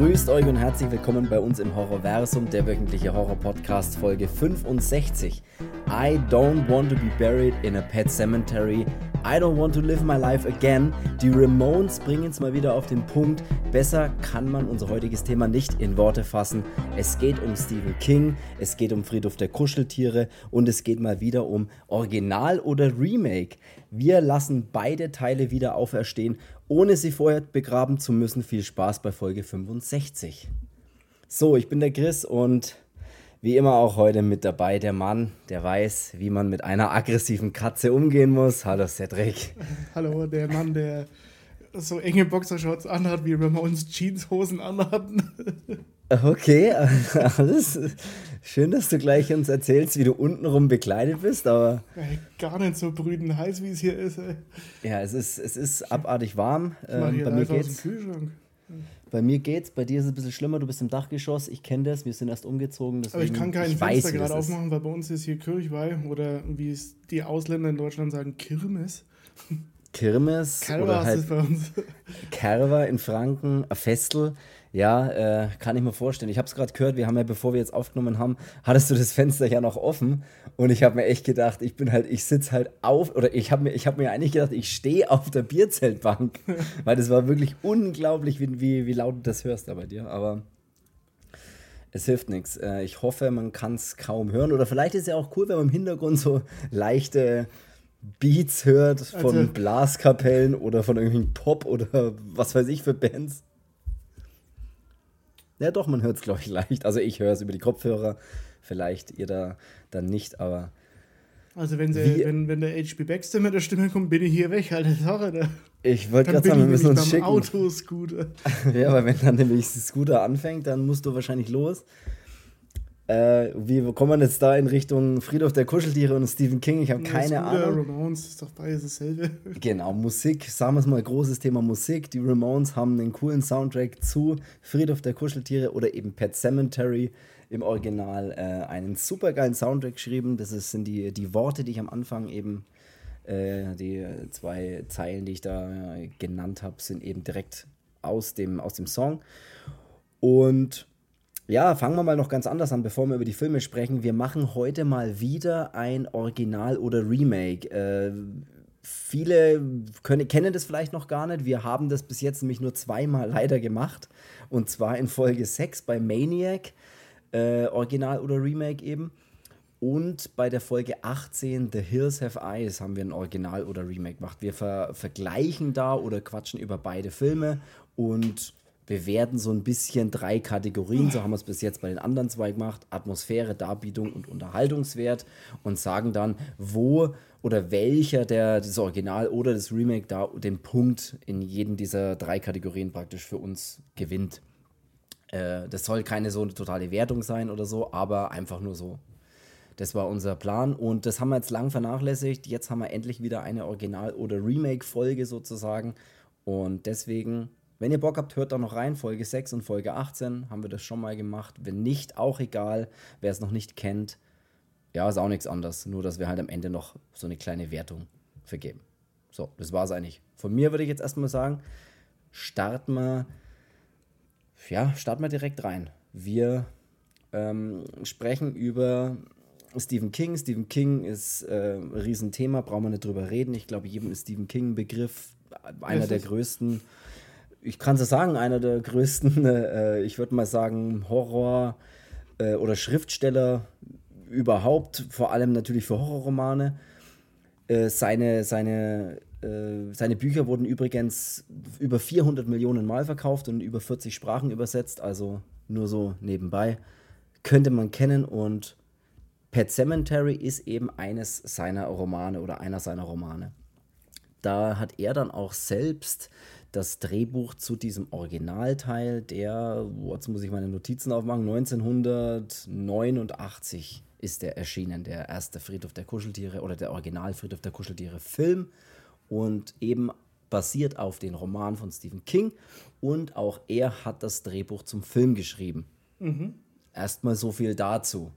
Grüßt euch und herzlich willkommen bei uns im Horrorversum, der wöchentliche Horror-Podcast Folge 65. I don't want to be buried in a pet cemetery. I don't want to live my life again. Die Ramones bringen es mal wieder auf den Punkt. Besser kann man unser heutiges Thema nicht in Worte fassen. Es geht um Stephen King, es geht um Friedhof der Kuscheltiere und es geht mal wieder um Original oder Remake. Wir lassen beide Teile wieder auferstehen, ohne sie vorher begraben zu müssen. Viel Spaß bei Folge 65. So, ich bin der Chris und wie immer auch heute mit dabei der Mann, der weiß, wie man mit einer aggressiven Katze umgehen muss. Hallo Cedric. Hallo, der Mann, der so enge Boxershorts anhat, wie Ramones Jeanshosen anhatten. Okay, alles schön, dass du gleich uns erzählst, wie du untenrum bekleidet bist, aber. Ey, gar nicht so brütend heiß, wie es hier ist. Ey. Ja, es ist, es ist abartig warm. Ähm, bei mir geht's. Bei mir geht's, bei dir ist es ein bisschen schlimmer, du bist im Dachgeschoss, ich kenne das, wir sind erst umgezogen. Deswegen, Aber ich kann keinen Fenster gerade aufmachen, weil bei uns ist hier Kirchweih oder wie es die Ausländer in Deutschland sagen, Kirmes. Kirmes Kerwa oder halt bei uns. Kerwa in Franken, ein Festel. Ja, äh, kann ich mir vorstellen. Ich habe es gerade gehört, wir haben ja, bevor wir jetzt aufgenommen haben, hattest du das Fenster ja noch offen. Und ich habe mir echt gedacht, ich bin halt, ich sitze halt auf, oder ich habe mir, hab mir eigentlich gedacht, ich stehe auf der Bierzeltbank. weil das war wirklich unglaublich, wie, wie, wie laut du das hörst da bei dir. Aber es hilft nichts. Äh, ich hoffe, man kann es kaum hören. Oder vielleicht ist es ja auch cool, wenn man im Hintergrund so leichte Beats hört von also, Blaskapellen oder von irgendwelchen Pop oder was weiß ich für Bands. Ja, doch, man hört es, glaube ich, leicht. Also ich höre es über die Kopfhörer, vielleicht ihr da dann nicht, aber. Also wenn, sie, wenn, wenn der HB Baxter mit der Stimme kommt, bin ich hier weg, alte Sache. Da. Ich wollte gerade sagen, wir müssen uns schicken. Autoscooter. ja, aber wenn dann nämlich das Scooter anfängt, dann musst du wahrscheinlich los. Äh, wie kommt man jetzt da in Richtung Friedhof der Kuscheltiere und Stephen King? Ich habe keine Scooter, Ahnung. Ramones, ist doch beides dasselbe. Genau, Musik, sagen wir es mal, großes Thema Musik. Die Ramones haben einen coolen Soundtrack zu Friedhof der Kuscheltiere oder eben Pet Cemetery im Original äh, einen supergeilen Soundtrack geschrieben. Das ist, sind die, die Worte, die ich am Anfang eben, äh, die zwei Zeilen, die ich da genannt habe, sind eben direkt aus dem, aus dem Song. Und ja, fangen wir mal noch ganz anders an, bevor wir über die Filme sprechen. Wir machen heute mal wieder ein Original oder Remake. Äh, viele können, kennen das vielleicht noch gar nicht. Wir haben das bis jetzt nämlich nur zweimal leider gemacht. Und zwar in Folge 6 bei Maniac, äh, Original oder Remake eben. Und bei der Folge 18, The Hills Have Eyes, haben wir ein Original oder Remake gemacht. Wir ver vergleichen da oder quatschen über beide Filme und bewerten so ein bisschen drei Kategorien, so haben wir es bis jetzt bei den anderen zwei gemacht, Atmosphäre, Darbietung und Unterhaltungswert und sagen dann, wo oder welcher der das Original oder das Remake da den Punkt in jedem dieser drei Kategorien praktisch für uns gewinnt. Äh, das soll keine so eine totale Wertung sein oder so, aber einfach nur so. Das war unser Plan und das haben wir jetzt lang vernachlässigt. Jetzt haben wir endlich wieder eine Original- oder Remake-Folge sozusagen und deswegen wenn ihr Bock habt, hört da noch rein. Folge 6 und Folge 18 haben wir das schon mal gemacht. Wenn nicht, auch egal. Wer es noch nicht kennt, ja, ist auch nichts anderes. Nur, dass wir halt am Ende noch so eine kleine Wertung vergeben. So, das war es eigentlich. Von mir würde ich jetzt erstmal sagen, starten wir, ja, starten wir direkt rein. Wir ähm, sprechen über Stephen King. Stephen King ist äh, ein Riesenthema, brauchen wir nicht drüber reden. Ich glaube, jedem ist Stephen King ein Begriff, einer der größten ich kann es sagen, einer der größten, äh, ich würde mal sagen, Horror- äh, oder Schriftsteller überhaupt, vor allem natürlich für Horrorromane. Äh, seine, seine, äh, seine Bücher wurden übrigens über 400 Millionen Mal verkauft und über 40 Sprachen übersetzt, also nur so nebenbei. Könnte man kennen und Pet Cemetery ist eben eines seiner Romane oder einer seiner Romane. Da hat er dann auch selbst das Drehbuch zu diesem Originalteil, der, jetzt muss ich meine Notizen aufmachen, 1989 ist der erschienen, der erste Friedhof der Kuscheltiere oder der Original Friedhof der Kuscheltiere Film und eben basiert auf den Roman von Stephen King und auch er hat das Drehbuch zum Film geschrieben. Mhm. Erstmal so viel dazu.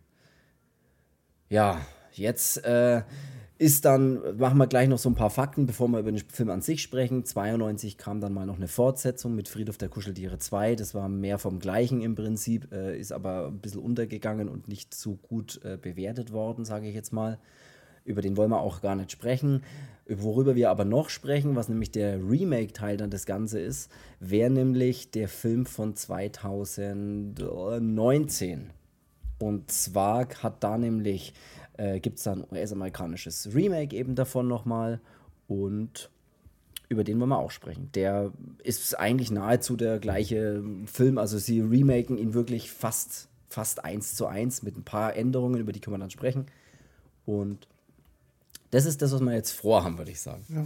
Ja, jetzt äh, Ist dann, machen wir gleich noch so ein paar Fakten, bevor wir über den Film an sich sprechen. 92 kam dann mal noch eine Fortsetzung mit Friedhof der Kuscheltiere 2. Das war mehr vom Gleichen im Prinzip, äh, ist aber ein bisschen untergegangen und nicht so gut äh, bewertet worden, sage ich jetzt mal. Über den wollen wir auch gar nicht sprechen. Worüber wir aber noch sprechen, was nämlich der Remake-Teil dann das Ganze ist, wäre nämlich der Film von 2019. Und zwar hat da nämlich, äh, gibt es dann US-amerikanisches Remake eben davon nochmal und über den wollen wir auch sprechen. Der ist eigentlich nahezu der gleiche Film, also sie remaken ihn wirklich fast, fast eins zu eins mit ein paar Änderungen, über die können wir dann sprechen. Und das ist das, was wir jetzt vorhaben, würde ich sagen. Ja.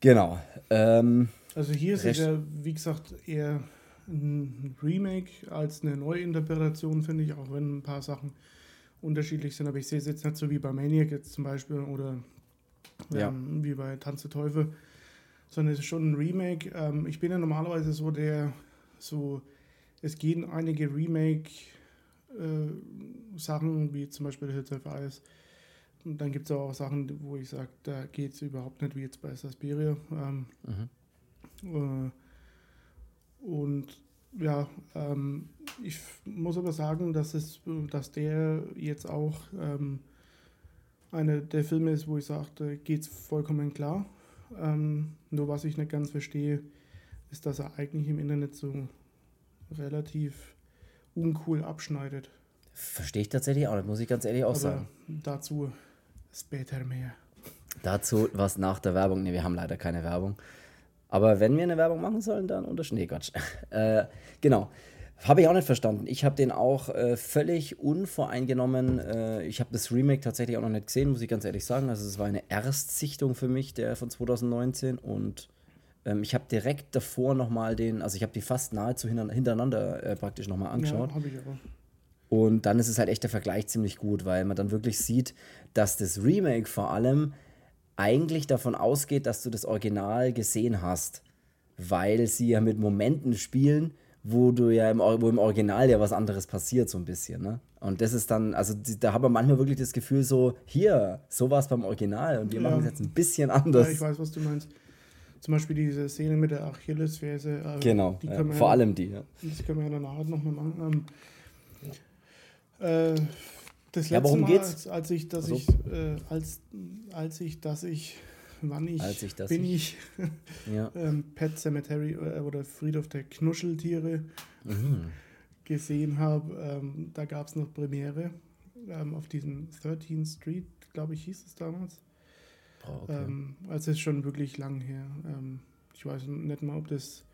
Genau. Ähm, also hier ist ja, wie gesagt, eher ein Remake als eine Neuinterpretation, finde ich, auch wenn ein paar Sachen unterschiedlich sind. Aber ich sehe es jetzt nicht so wie bei Maniac jetzt zum Beispiel oder ja. ähm, wie bei Tanz der Teufel, sondern es ist schon ein Remake. Ähm, ich bin ja normalerweise so der, so, es gehen einige Remake-Sachen, äh, wie zum Beispiel Hits of Ice, und dann gibt es auch Sachen, wo ich sage, da geht es überhaupt nicht, wie jetzt bei Suspiria. Ähm, mhm. äh, und ja, ähm, ich muss aber sagen, dass, es, dass der jetzt auch ähm, einer der Filme ist, wo ich sage, da geht es vollkommen klar. Ähm, nur was ich nicht ganz verstehe, ist, dass er eigentlich im Internet so relativ uncool abschneidet. Verstehe ich tatsächlich auch nicht, muss ich ganz ehrlich auch aber sagen. Dazu Später mehr. Dazu was nach der Werbung. Ne, wir haben leider keine Werbung. Aber wenn wir eine Werbung machen sollen, dann unter Nee, Quatsch. äh, genau. Habe ich auch nicht verstanden. Ich habe den auch äh, völlig unvoreingenommen. Äh, ich habe das Remake tatsächlich auch noch nicht gesehen, muss ich ganz ehrlich sagen. Also es war eine Erstsichtung für mich, der von 2019. Und ähm, ich habe direkt davor nochmal den, also ich habe die fast nahezu hintereinander äh, praktisch nochmal angeschaut. Ja, habe ich auch. Und dann ist es halt echt der Vergleich ziemlich gut, weil man dann wirklich sieht, dass das Remake vor allem eigentlich davon ausgeht, dass du das Original gesehen hast, weil sie ja mit Momenten spielen, wo du ja im, wo im Original ja was anderes passiert, so ein bisschen. Ne? Und das ist dann, also da hat man manchmal wirklich das Gefühl, so, hier, so war es beim Original und wir ja. machen es jetzt ein bisschen anders. Ja, ich weiß, was du meinst. Zum Beispiel diese Szene mit der Achillesferse. Äh, genau, ja, vor ja, allem die. Ja. Das können wir ja danach nochmal machen. Ähm, äh, das letzte ja, worum Mal, geht's? Als, als ich, dass also. ich, äh, als, als ich, dass ich, wann ich, als ich, bin ich, ja. ähm, Pet Cemetery äh, oder Friedhof der Knuscheltiere mhm. gesehen habe, ähm, da gab es noch Premiere ähm, auf diesem 13th Street, glaube ich, hieß es damals. Oh, okay. ähm, also ist schon wirklich lang her. Ähm, ich weiß nicht mal, ob das,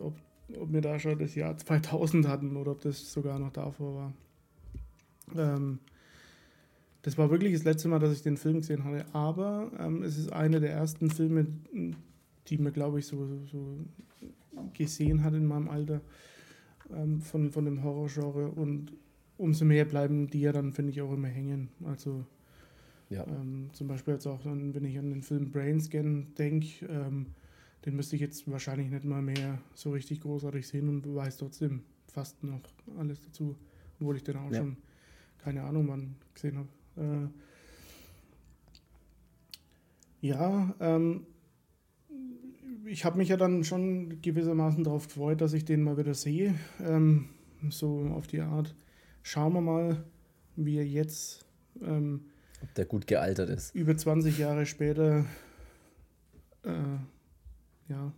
ob ob wir da schon das Jahr 2000 hatten oder ob das sogar noch davor war. Ähm, das war wirklich das letzte Mal, dass ich den Film gesehen hatte, aber ähm, es ist einer der ersten Filme, die mir, glaube ich, so, so gesehen hat in meinem Alter ähm, von, von dem Horrorgenre und umso mehr bleiben die ja dann, finde ich, auch immer hängen. Also ja. ähm, zum Beispiel jetzt auch, dann, wenn ich an den Film Brainscan denke, ähm, den müsste ich jetzt wahrscheinlich nicht mal mehr so richtig großartig sehen und weiß trotzdem fast noch alles dazu, obwohl ich den auch ja. schon, keine Ahnung, wann gesehen habe. Äh, ja, ähm, ich habe mich ja dann schon gewissermaßen darauf gefreut, dass ich den mal wieder sehe. Ähm, so auf die Art. Schauen wir mal, wie er jetzt. Ähm, Ob der gut gealtert ist. Über 20 Jahre später äh, ja,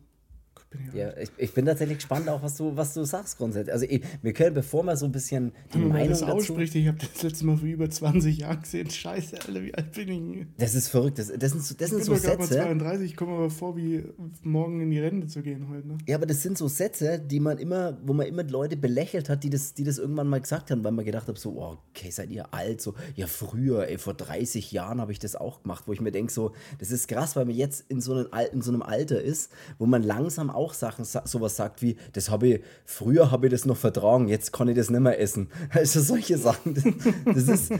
ja, ich, ich bin tatsächlich gespannt auch, was du, was du sagst grundsätzlich. Also ich, wir können, bevor wir so ein bisschen die Wenn Meinung das ausspricht, ich habe das letzte Mal vor über 20 Jahren gesehen. Scheiße, Alter, wie alt bin ich? Das ist verrückt. Das, das sind, so, das ich sind bin so Sätze... Ich 32, ich komme aber vor, wie morgen in die Rente zu gehen heute. Ne? Ja, aber das sind so Sätze, die man immer, wo man immer Leute belächelt hat, die das, die das irgendwann mal gesagt haben, weil man gedacht hat, so, oh, okay, seid ihr alt? So, ja, früher, ey, vor 30 Jahren habe ich das auch gemacht, wo ich mir denke, so, das ist krass, weil man jetzt in so, einem, in so einem Alter ist, wo man langsam auch Sachen, so sowas sagt wie, das habe ich, früher habe ich das noch vertragen, jetzt kann ich das nicht mehr essen. Also solche Sachen. Das, das ist.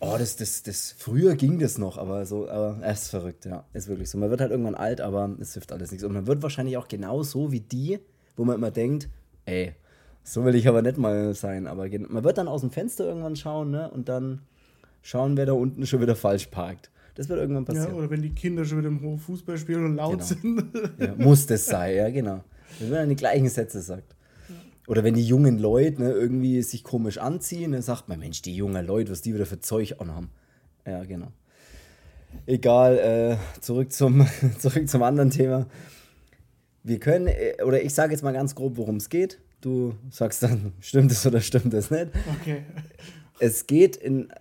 Oh, das, das, das, früher ging das noch, aber so, aber es ist verrückt, ja. Ist wirklich so. Man wird halt irgendwann alt, aber es hilft alles nichts. Und man wird wahrscheinlich auch genau so wie die, wo man immer denkt, ey, so will ich aber nicht mal sein. Aber man wird dann aus dem Fenster irgendwann schauen, ne? Und dann schauen, wer da unten schon wieder falsch parkt. Das wird irgendwann passieren. Ja, oder wenn die Kinder schon wieder im Hof Fußball spielen und laut genau. sind. Ja, muss das sein, ja, genau. Wenn man die gleichen Sätze sagt. Oder wenn die jungen Leute ne, irgendwie sich komisch anziehen, dann sagt man, Mensch, die jungen Leute, was die wieder für Zeug anhaben. Ja, genau. Egal, äh, zurück, zum, zurück zum anderen Thema. Wir können, äh, oder ich sage jetzt mal ganz grob, worum es geht. Du sagst dann, stimmt es oder stimmt es nicht. Okay. Es geht in,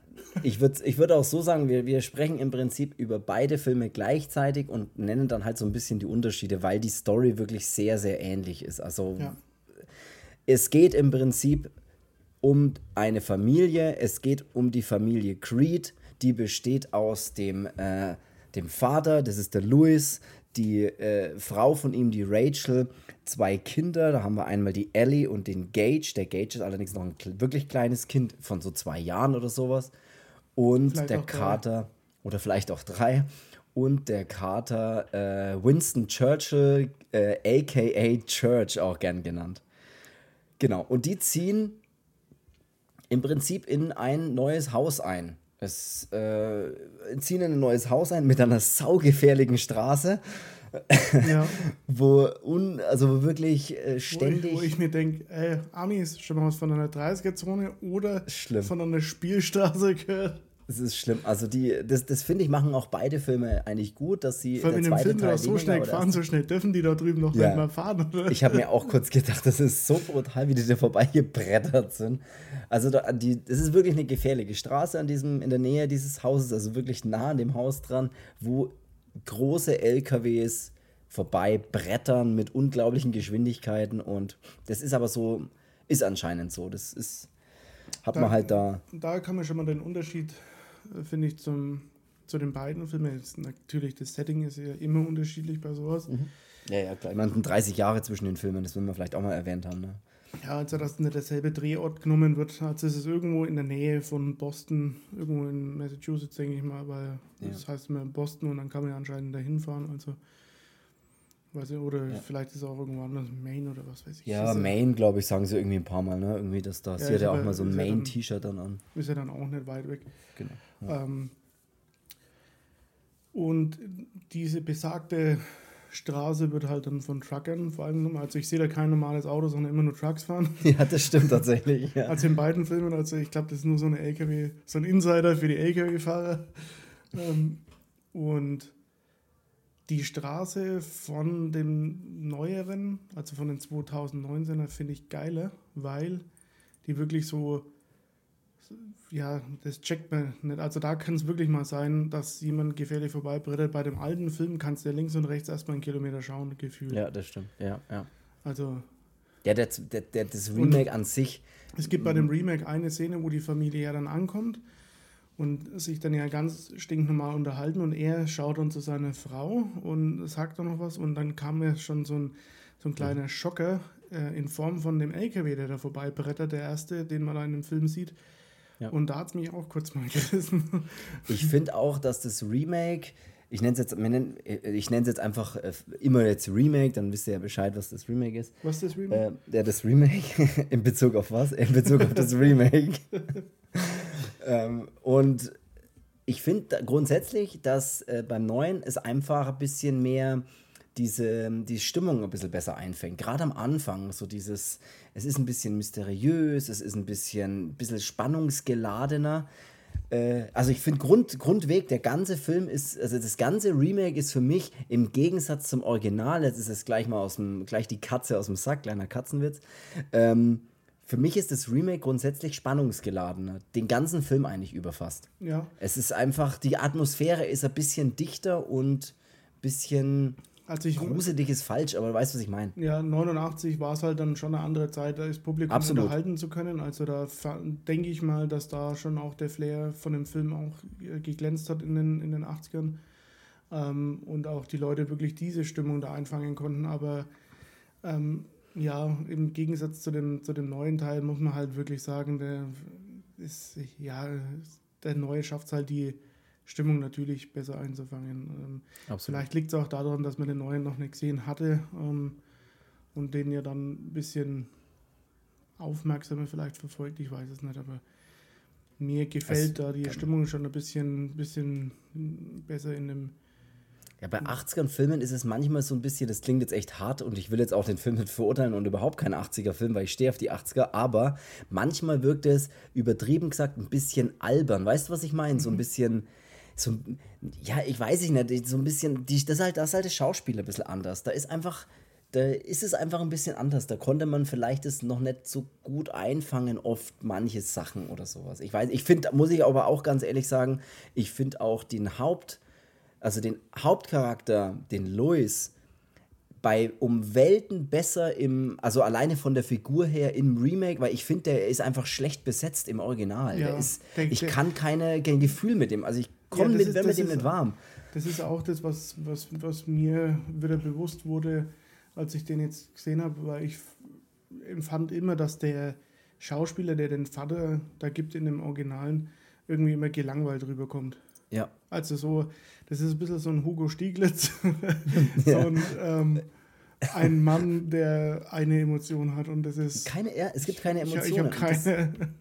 ich würde ich würd auch so sagen, wir, wir sprechen im Prinzip über beide Filme gleichzeitig und nennen dann halt so ein bisschen die Unterschiede, weil die Story wirklich sehr, sehr ähnlich ist. Also ja. es geht im Prinzip um eine Familie, es geht um die Familie Creed, die besteht aus dem, äh, dem Vater, das ist der Louis, die äh, Frau von ihm, die Rachel, zwei Kinder. Da haben wir einmal die Ellie und den Gage. Der Gage ist allerdings noch ein wirklich kleines Kind von so zwei Jahren oder sowas. Und vielleicht der Kater, oder vielleicht auch drei. Und der Kater äh, Winston Churchill, äh, aka Church, auch gern genannt. Genau. Und die ziehen im Prinzip in ein neues Haus ein. Es äh, ziehen in ein neues Haus ein mit einer saugefährlichen Straße. Ja. wo, un, also wirklich äh, ständig. Wo ich, wo ich mir denke, ey, Amis, schon mal was von einer 30er-Zone oder Schlimm. von einer Spielstraße gehört. Es ist schlimm. Also die, das, das finde ich, machen auch beide Filme eigentlich gut, dass sie. Vor allem in dem Film, Teil so schnell fahren, so schnell dürfen die da drüben noch ja. nicht mal fahren, oder? Ich habe mir auch kurz gedacht, das ist so brutal, wie die da vorbeigebrettert sind. Also da, die, das ist wirklich eine gefährliche Straße an diesem, in der Nähe dieses Hauses, also wirklich nah an dem Haus dran, wo große LKWs vorbei brettern mit unglaublichen Geschwindigkeiten und das ist aber so, ist anscheinend so. Das ist, hat da, man halt da. Da kann man schon mal den Unterschied finde ich, zum, zu den beiden Filmen. Jetzt natürlich, das Setting ist ja immer unterschiedlich bei sowas. Mhm. Ja, ja, klar. Ich meine, 30 Jahre zwischen den Filmen, das will man vielleicht auch mal erwähnt haben. Ne? Ja, also dass nicht derselbe Drehort genommen wird. Also es ist irgendwo in der Nähe von Boston, irgendwo in Massachusetts, denke ich mal, weil ja. das heißt immer Boston und dann kann man ja anscheinend dahin fahren. Also weiß ich, oder ja. vielleicht ist es auch irgendwo anders, Maine oder was weiß ich. Ja, Maine, glaube ich, sagen sie irgendwie ein paar Mal, ne? Irgendwie, dass da, ja, sie hat ja auch mal so ein Maine-T-Shirt dann an. Ist ja dann auch nicht weit weg. Genau. Ähm, und diese besagte Straße wird halt dann von Truckern vor allem genommen. Also ich sehe da kein normales Auto, sondern immer nur Trucks fahren. Ja, das stimmt tatsächlich. Ja. Also in beiden Filmen, also ich glaube, das ist nur so eine LKW, so ein Insider für die LKW-Fahrer. Ähm, und die Straße von dem neueren, also von den 2019er, finde ich geiler, weil die wirklich so ja, das checkt man nicht. Also da kann es wirklich mal sein, dass jemand gefährlich vorbeibrettert. Bei dem alten Film kannst du ja links und rechts erstmal einen Kilometer schauen, gefühlt. Ja, das stimmt. Ja, ja. Also. Ja, der, der, der, das Remake an sich. Es gibt bei dem Remake eine Szene, wo die Familie ja dann ankommt und sich dann ja ganz stinknormal unterhalten und er schaut dann zu seiner Frau und sagt dann noch was und dann kam ja schon so ein, so ein kleiner Schocker äh, in Form von dem LKW, der da vorbeibrettert, der erste, den man da in dem Film sieht ja. Und da hat es mich auch kurz mal gerissen. Ich finde auch, dass das Remake, ich nenne es jetzt, ich nenne es jetzt einfach äh, immer jetzt Remake, dann wisst ihr ja Bescheid, was das Remake ist. Was ist das Remake? Äh, ja, das Remake. in Bezug auf was? In Bezug auf das Remake. ähm, und ich finde grundsätzlich, dass äh, beim neuen es einfach ein bisschen mehr diese die Stimmung ein bisschen besser einfängt. Gerade am Anfang, so dieses, es ist ein bisschen mysteriös, es ist ein bisschen, ein bisschen spannungsgeladener. Äh, also ich finde Grund, Grundweg, der ganze Film ist, also das ganze Remake ist für mich im Gegensatz zum Original, jetzt ist es gleich mal aus dem, gleich die Katze aus dem Sack, kleiner Katzenwitz. Ähm, für mich ist das Remake grundsätzlich spannungsgeladener, den ganzen Film eigentlich überfasst. Ja. Es ist einfach, die Atmosphäre ist ein bisschen dichter und ein bisschen also ich, Gruselig ist falsch, aber du weißt, was ich meine. Ja, 89 war es halt dann schon eine andere Zeit, da ist Publikum Absolut. unterhalten zu können. Also da denke ich mal, dass da schon auch der Flair von dem Film auch äh, geglänzt hat in den, in den 80ern. Ähm, und auch die Leute wirklich diese Stimmung da einfangen konnten. Aber ähm, ja, im Gegensatz zu dem, zu dem neuen Teil muss man halt wirklich sagen, der ist, ja, der neue schafft es halt die Stimmung natürlich besser einzufangen. Ähm, vielleicht liegt es auch daran, dass man den neuen noch nicht gesehen hatte ähm, und den ja dann ein bisschen aufmerksamer vielleicht verfolgt, ich weiß es nicht, aber mir gefällt das da die Stimmung schon ein bisschen, bisschen besser in dem. Ja, bei 80ern-Filmen ist es manchmal so ein bisschen, das klingt jetzt echt hart und ich will jetzt auch den Film nicht verurteilen und überhaupt kein 80er-Film, weil ich stehe auf die 80er, aber manchmal wirkt es, übertrieben gesagt, ein bisschen albern. Weißt du, was ich meine? So ein mhm. bisschen, so, ja, ich weiß nicht, so ein bisschen, die, das, ist halt, das ist halt das Schauspiel ein bisschen anders. Da ist einfach, da ist es einfach ein bisschen anders. Da konnte man vielleicht es noch nicht so gut einfangen, oft manche Sachen oder sowas. Ich weiß, ich finde, muss ich aber auch ganz ehrlich sagen, ich finde auch den Haupt, also den Hauptcharakter, den Louis, bei um Welten besser im, also alleine von der Figur her im Remake, weil ich finde, der ist einfach schlecht besetzt im Original. Ja, ist, ich kann keine, kein Gefühl mit dem, also ich komme ja, mit, mit dem nicht warm. Das ist auch das, was, was, was mir wieder bewusst wurde, als ich den jetzt gesehen habe, weil ich empfand immer, dass der Schauspieler, der den Vater da gibt in dem Originalen, irgendwie immer gelangweilt rüberkommt. Ja. Also so, das ist ein bisschen so ein Hugo Stieglitz, so ein, ähm, ein Mann, der eine Emotion hat und das ist... Keine, es gibt keine Emotionen. Ich, ich habe keine...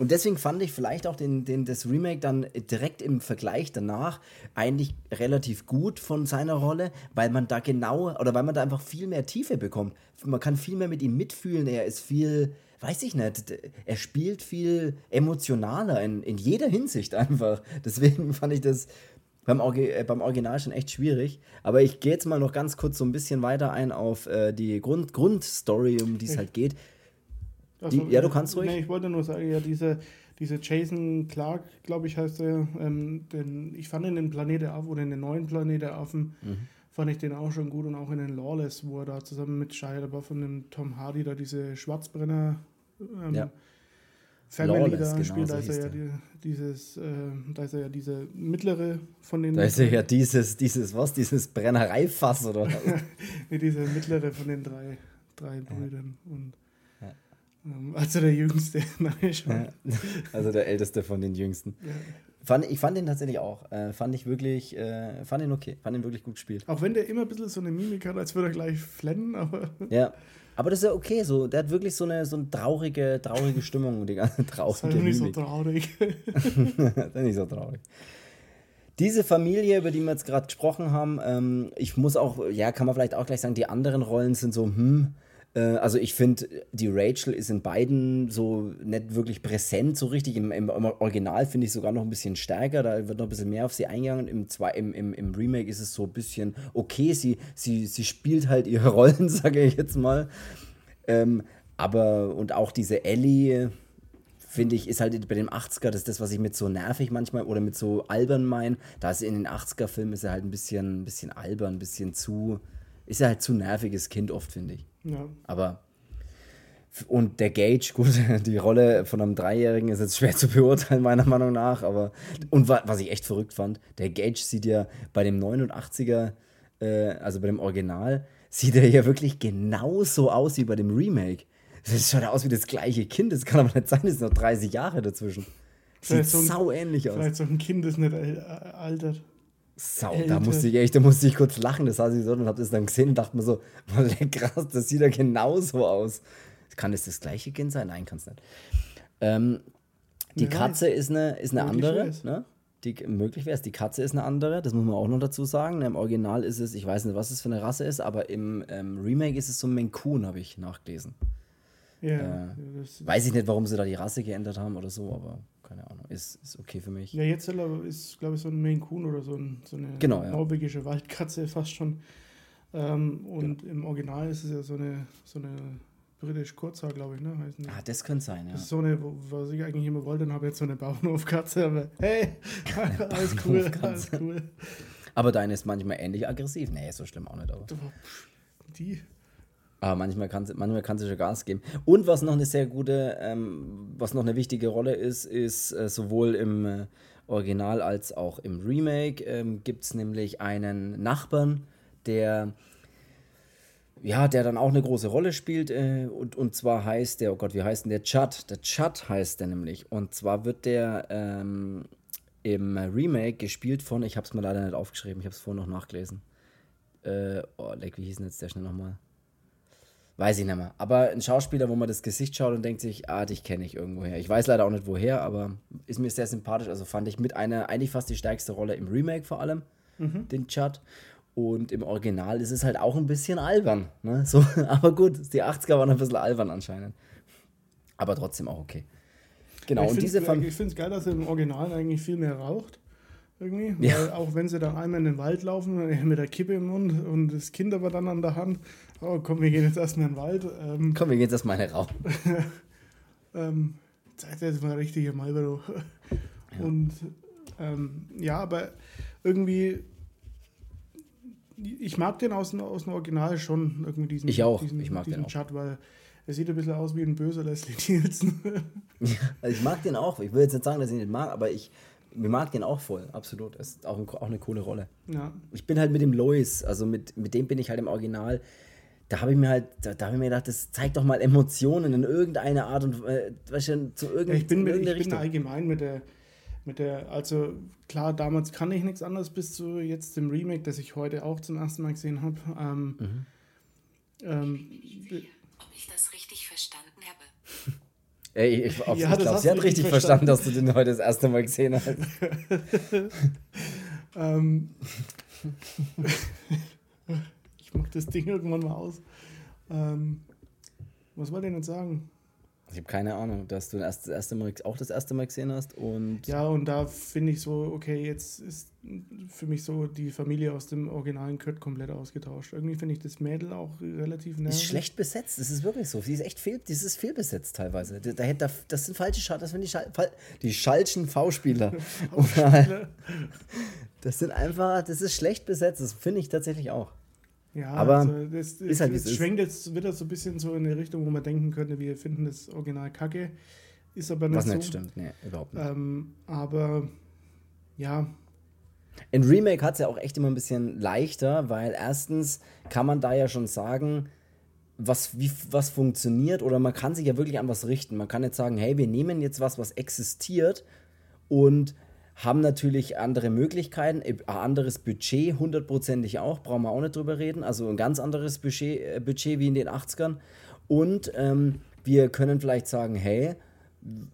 Und deswegen fand ich vielleicht auch den, den, das Remake dann direkt im Vergleich danach eigentlich relativ gut von seiner Rolle, weil man da genau oder weil man da einfach viel mehr Tiefe bekommt. Man kann viel mehr mit ihm mitfühlen. Er ist viel, weiß ich nicht, er spielt viel emotionaler in, in jeder Hinsicht einfach. Deswegen fand ich das beim, äh, beim Original schon echt schwierig. Aber ich gehe jetzt mal noch ganz kurz so ein bisschen weiter ein auf äh, die Grund, Grundstory, um die es halt geht. Also, die, ja, du kannst ruhig. Nee, ich wollte nur sagen, ja, diese, diese Jason Clark, glaube ich, heißt er, ähm, den, ich fand in den Planet der Affen oder in den neuen Planet der Affen, mhm. fand ich den auch schon gut und auch in den Lawless, wo er da zusammen mit Shia LaBeouf und dem Tom Hardy da diese Schwarzbrenner ähm, ja. Family Lawless, da genau, spielt, da ist er ja die, dieses, äh, da ist er ja diese mittlere von den. Da ist er ja dieses, dieses, was, dieses Brennereifass oder was? nee, diese mittlere von den drei, drei Brüdern. Und also der Jüngste. Nein, schon. Also der Älteste von den Jüngsten. Ja. Fand, ich fand ihn tatsächlich auch. Äh, fand ich wirklich, äh, fand ihn okay. Fand ihn wirklich gut gespielt. Auch wenn der immer ein bisschen so eine Mimik hat, als würde er gleich flennen, aber. Ja. Aber das ist ja okay so. Der hat wirklich so eine, so eine traurige, traurige Stimmung. Die ganze traurige das ist nicht so traurig. das ist nicht so traurig. Diese Familie, über die wir jetzt gerade gesprochen haben, ähm, ich muss auch, ja, kann man vielleicht auch gleich sagen, die anderen Rollen sind so, hm, also ich finde, die Rachel ist in beiden so nicht wirklich präsent, so richtig. Im, im, Original finde ich sogar noch ein bisschen stärker, da wird noch ein bisschen mehr auf sie eingegangen. Im, im, im, im Remake ist es so ein bisschen okay, sie, sie, sie spielt halt ihre Rollen, sage ich jetzt mal. Ähm, aber, und auch diese Ellie, finde ich, ist halt bei dem 80er, das ist das, was ich mit so nervig manchmal oder mit so albern meine. Da ist in den 80er-Filmen ist er halt ein bisschen, ein bisschen albern, ein bisschen zu, ist er halt zu nerviges Kind oft, finde ich. Ja. Aber und der Gage, gut, die Rolle von einem Dreijährigen ist jetzt schwer zu beurteilen, meiner Meinung nach. Aber und was ich echt verrückt fand, der Gage sieht ja bei dem 89er, äh, also bei dem Original, sieht er ja wirklich genauso aus wie bei dem Remake. Das schaut aus wie das gleiche Kind. Das kann aber nicht sein, es sind noch 30 Jahre dazwischen. Sieht so ein, sau ähnlich aus. Vielleicht so ein Kind, das nicht altert. Sau, Älter. da musste ich echt, da musste ich kurz lachen, das saß ich so und hab das dann gesehen und dachte mir so, krass, das sieht ja genauso aus. Kann das das gleiche Kind sein? Nein, kann es nicht. Ähm, die ja, Katze ist eine, ist eine andere. Ne? Die, möglich wäre es. Die Katze ist eine andere, das muss man auch noch dazu sagen. Im Original ist es, ich weiß nicht, was es für eine Rasse ist, aber im ähm, Remake ist es so ein Menkun, habe ich nachgelesen. Ja. Äh, weiß ich nicht, warum sie da die Rasse geändert haben oder so, aber keine Ahnung, ist, ist okay für mich. Ja, jetzt ist, glaube ich, so ein Maine Coon oder so, ein, so eine genau, ja. norwegische Waldkatze fast schon. Ähm, und ja. im Original ist es ja so eine, so eine britisch Kurzhaar, glaube ich, ne? Heißen ah, das könnte sein, ja. Das ist so eine, was ich eigentlich immer wollte, dann habe ich jetzt so eine Bauernhofkatze, aber hey, alles cool, alles cool. Aber deine ist manchmal ähnlich aggressiv. Nee, so schlimm auch nicht, aber. Die. Aber manchmal kann, sie, manchmal kann sie schon Gas geben. Und was noch eine sehr gute, ähm, was noch eine wichtige Rolle ist, ist äh, sowohl im äh, Original als auch im Remake ähm, gibt es nämlich einen Nachbarn, der ja, der dann auch eine große Rolle spielt. Äh, und, und zwar heißt der, oh Gott, wie heißt denn der? Chad. Der Chad heißt der nämlich. Und zwar wird der ähm, im Remake gespielt von, ich habe es mir leider nicht aufgeschrieben, ich habe es vorhin noch nachgelesen. Äh, oh, leck, wie hieß denn jetzt der schnell nochmal? Weiß ich nicht mehr. Aber ein Schauspieler, wo man das Gesicht schaut und denkt sich, ah, dich kenne ich irgendwoher. Ich weiß leider auch nicht woher, aber ist mir sehr sympathisch. Also fand ich mit einer, eigentlich fast die stärkste Rolle im Remake vor allem, mhm. den Chad. Und im Original ist es halt auch ein bisschen albern. Ne? So, aber gut, die 80er waren ein bisschen albern anscheinend. Aber trotzdem auch okay. Genau, ich und diese Ich finde es geil, dass er im Original eigentlich viel mehr raucht. Irgendwie. Ja. Weil auch wenn sie dann einmal in den Wald laufen, mit der Kippe im Mund und das Kind aber dann an der Hand, oh komm, wir gehen jetzt erstmal in den Wald. Ähm, komm, wir gehen jetzt erstmal in den Raum. ähm, zeigt jetzt mal richtige Marlboro. Ja. Und ähm, ja, aber irgendwie, ich mag den aus, aus dem Original schon, irgendwie diesen, ich auch. diesen, ich mag diesen den auch. Chat, weil er sieht ein bisschen aus wie ein böser Leslie Nielsen. ja, also ich mag den auch. Ich will jetzt nicht sagen, dass ich ihn nicht mag, aber ich, mir mag den auch voll, absolut. Das ist auch, ein, auch eine coole Rolle. Ja. Ich bin halt mit dem Lois, also mit, mit dem bin ich halt im Original. Da habe ich mir halt, da, da habe ich mir gedacht, das zeigt doch mal Emotionen in irgendeiner Art und äh, weißt du, zu irgendeiner ich bin, mit, ich bin allgemein mit der, mit der, also klar, damals kann ich nichts anderes bis zu jetzt dem Remake, das ich heute auch zum ersten Mal gesehen habe. Ähm, mhm. ähm, Ob ich das richtig verstanden habe? Ey, ich, ja, ich glaube, sie hat richtig verstanden. verstanden, dass du den heute das erste Mal gesehen hast. ähm, ich mach das Ding irgendwann mal aus. Ähm, was wollte ich denn sagen? Ich habe keine Ahnung, dass du das erste Mal, auch das erste Mal gesehen hast. Und ja, und da finde ich so, okay, jetzt ist für mich so die Familie aus dem originalen Kurt komplett ausgetauscht. Irgendwie finde ich das Mädel auch relativ nervig. Ist schlecht besetzt, das ist wirklich so. Sie ist echt fehl, das ist fehlbesetzt teilweise. Da, da, das sind falsche Schal das sind die, Schal die Schalschen V-Spieler. das sind einfach, das ist schlecht besetzt, das finde ich tatsächlich auch. Ja, aber also das, das, ist halt, das schwenkt jetzt wieder so ein bisschen so in eine Richtung, wo man denken könnte, wir finden das Original kacke. Ist aber nicht Was so. nicht stimmt, nee, überhaupt nicht. Ähm, aber ja. In Remake hat es ja auch echt immer ein bisschen leichter, weil erstens kann man da ja schon sagen, was, wie, was funktioniert oder man kann sich ja wirklich an was richten. Man kann jetzt sagen, hey, wir nehmen jetzt was, was existiert und haben natürlich andere Möglichkeiten, ein anderes Budget, hundertprozentig auch, brauchen wir auch nicht drüber reden. Also ein ganz anderes Budget, äh, Budget wie in den 80ern. Und ähm, wir können vielleicht sagen, hey,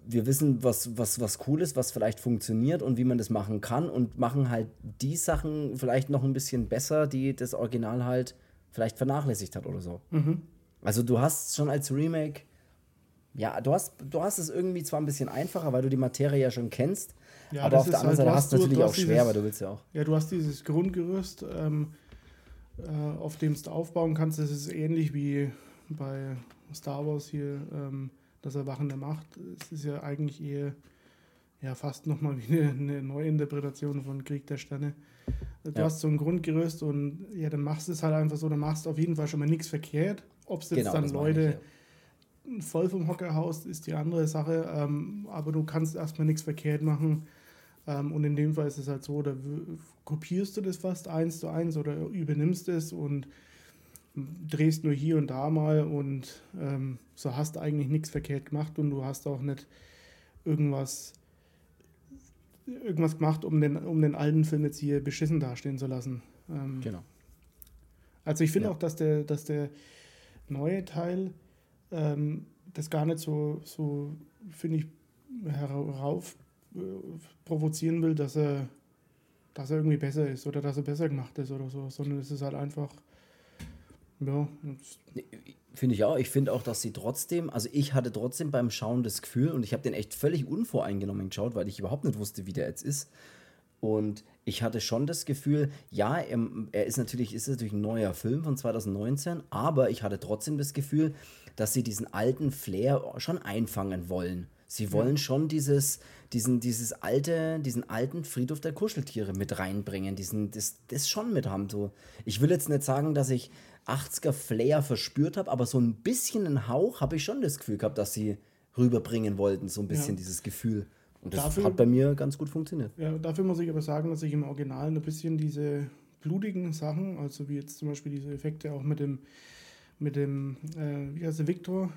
wir wissen, was, was, was cool ist, was vielleicht funktioniert und wie man das machen kann und machen halt die Sachen vielleicht noch ein bisschen besser, die das Original halt vielleicht vernachlässigt hat oder so. Mhm. Also du hast schon als Remake, ja, du hast, du hast es irgendwie zwar ein bisschen einfacher, weil du die Materie ja schon kennst, ja, aber auf der anderen halt, Seite hast du natürlich auch schwer, dieses, weil du willst ja auch. Ja, du hast dieses Grundgerüst, ähm, äh, auf dem du aufbauen kannst. Das ist ähnlich wie bei Star Wars hier, ähm, das Erwachen der Macht. Es ist ja eigentlich eher ja, fast nochmal wie eine, eine Neuinterpretation von Krieg der Sterne. Du ja. hast so ein Grundgerüst und ja, dann machst du es halt einfach so, dann machst du auf jeden Fall schon mal nichts verkehrt. Ob es jetzt genau, dann Leute ich, ja. Voll vom Hocker haust, ist die andere Sache. Ähm, aber du kannst erstmal nichts verkehrt machen. Ähm, und in dem Fall ist es halt so, da kopierst du das fast eins zu eins oder übernimmst es und drehst nur hier und da mal und ähm, so hast du eigentlich nichts verkehrt gemacht und du hast auch nicht irgendwas irgendwas gemacht, um den, um den alten Film jetzt hier beschissen dastehen zu lassen. Ähm, genau. Also ich finde ja. auch, dass der, dass der neue Teil ähm, das gar nicht so, so finde ich, herauf provozieren will, dass er, dass er irgendwie besser ist oder dass er besser gemacht ist oder so, sondern es ist halt einfach, ja. Finde ich auch. Ich finde auch, dass sie trotzdem, also ich hatte trotzdem beim Schauen das Gefühl und ich habe den echt völlig unvoreingenommen geschaut, weil ich überhaupt nicht wusste, wie der jetzt ist. Und ich hatte schon das Gefühl, ja, er, er ist natürlich, ist natürlich ein neuer Film von 2019, aber ich hatte trotzdem das Gefühl, dass sie diesen alten Flair schon einfangen wollen. Sie wollen ja. schon dieses, diesen, dieses alte, diesen alten Friedhof der Kuscheltiere mit reinbringen, diesen, das, das schon mit haben. So. Ich will jetzt nicht sagen, dass ich 80er Flair verspürt habe, aber so ein bisschen einen Hauch habe ich schon das Gefühl gehabt, dass sie rüberbringen wollten, so ein bisschen ja. dieses Gefühl. Und das dafür, hat bei mir ganz gut funktioniert. Ja, dafür muss ich aber sagen, dass ich im Original ein bisschen diese blutigen Sachen, also wie jetzt zum Beispiel diese Effekte auch mit dem, mit dem, äh, wie heißt der, Victor?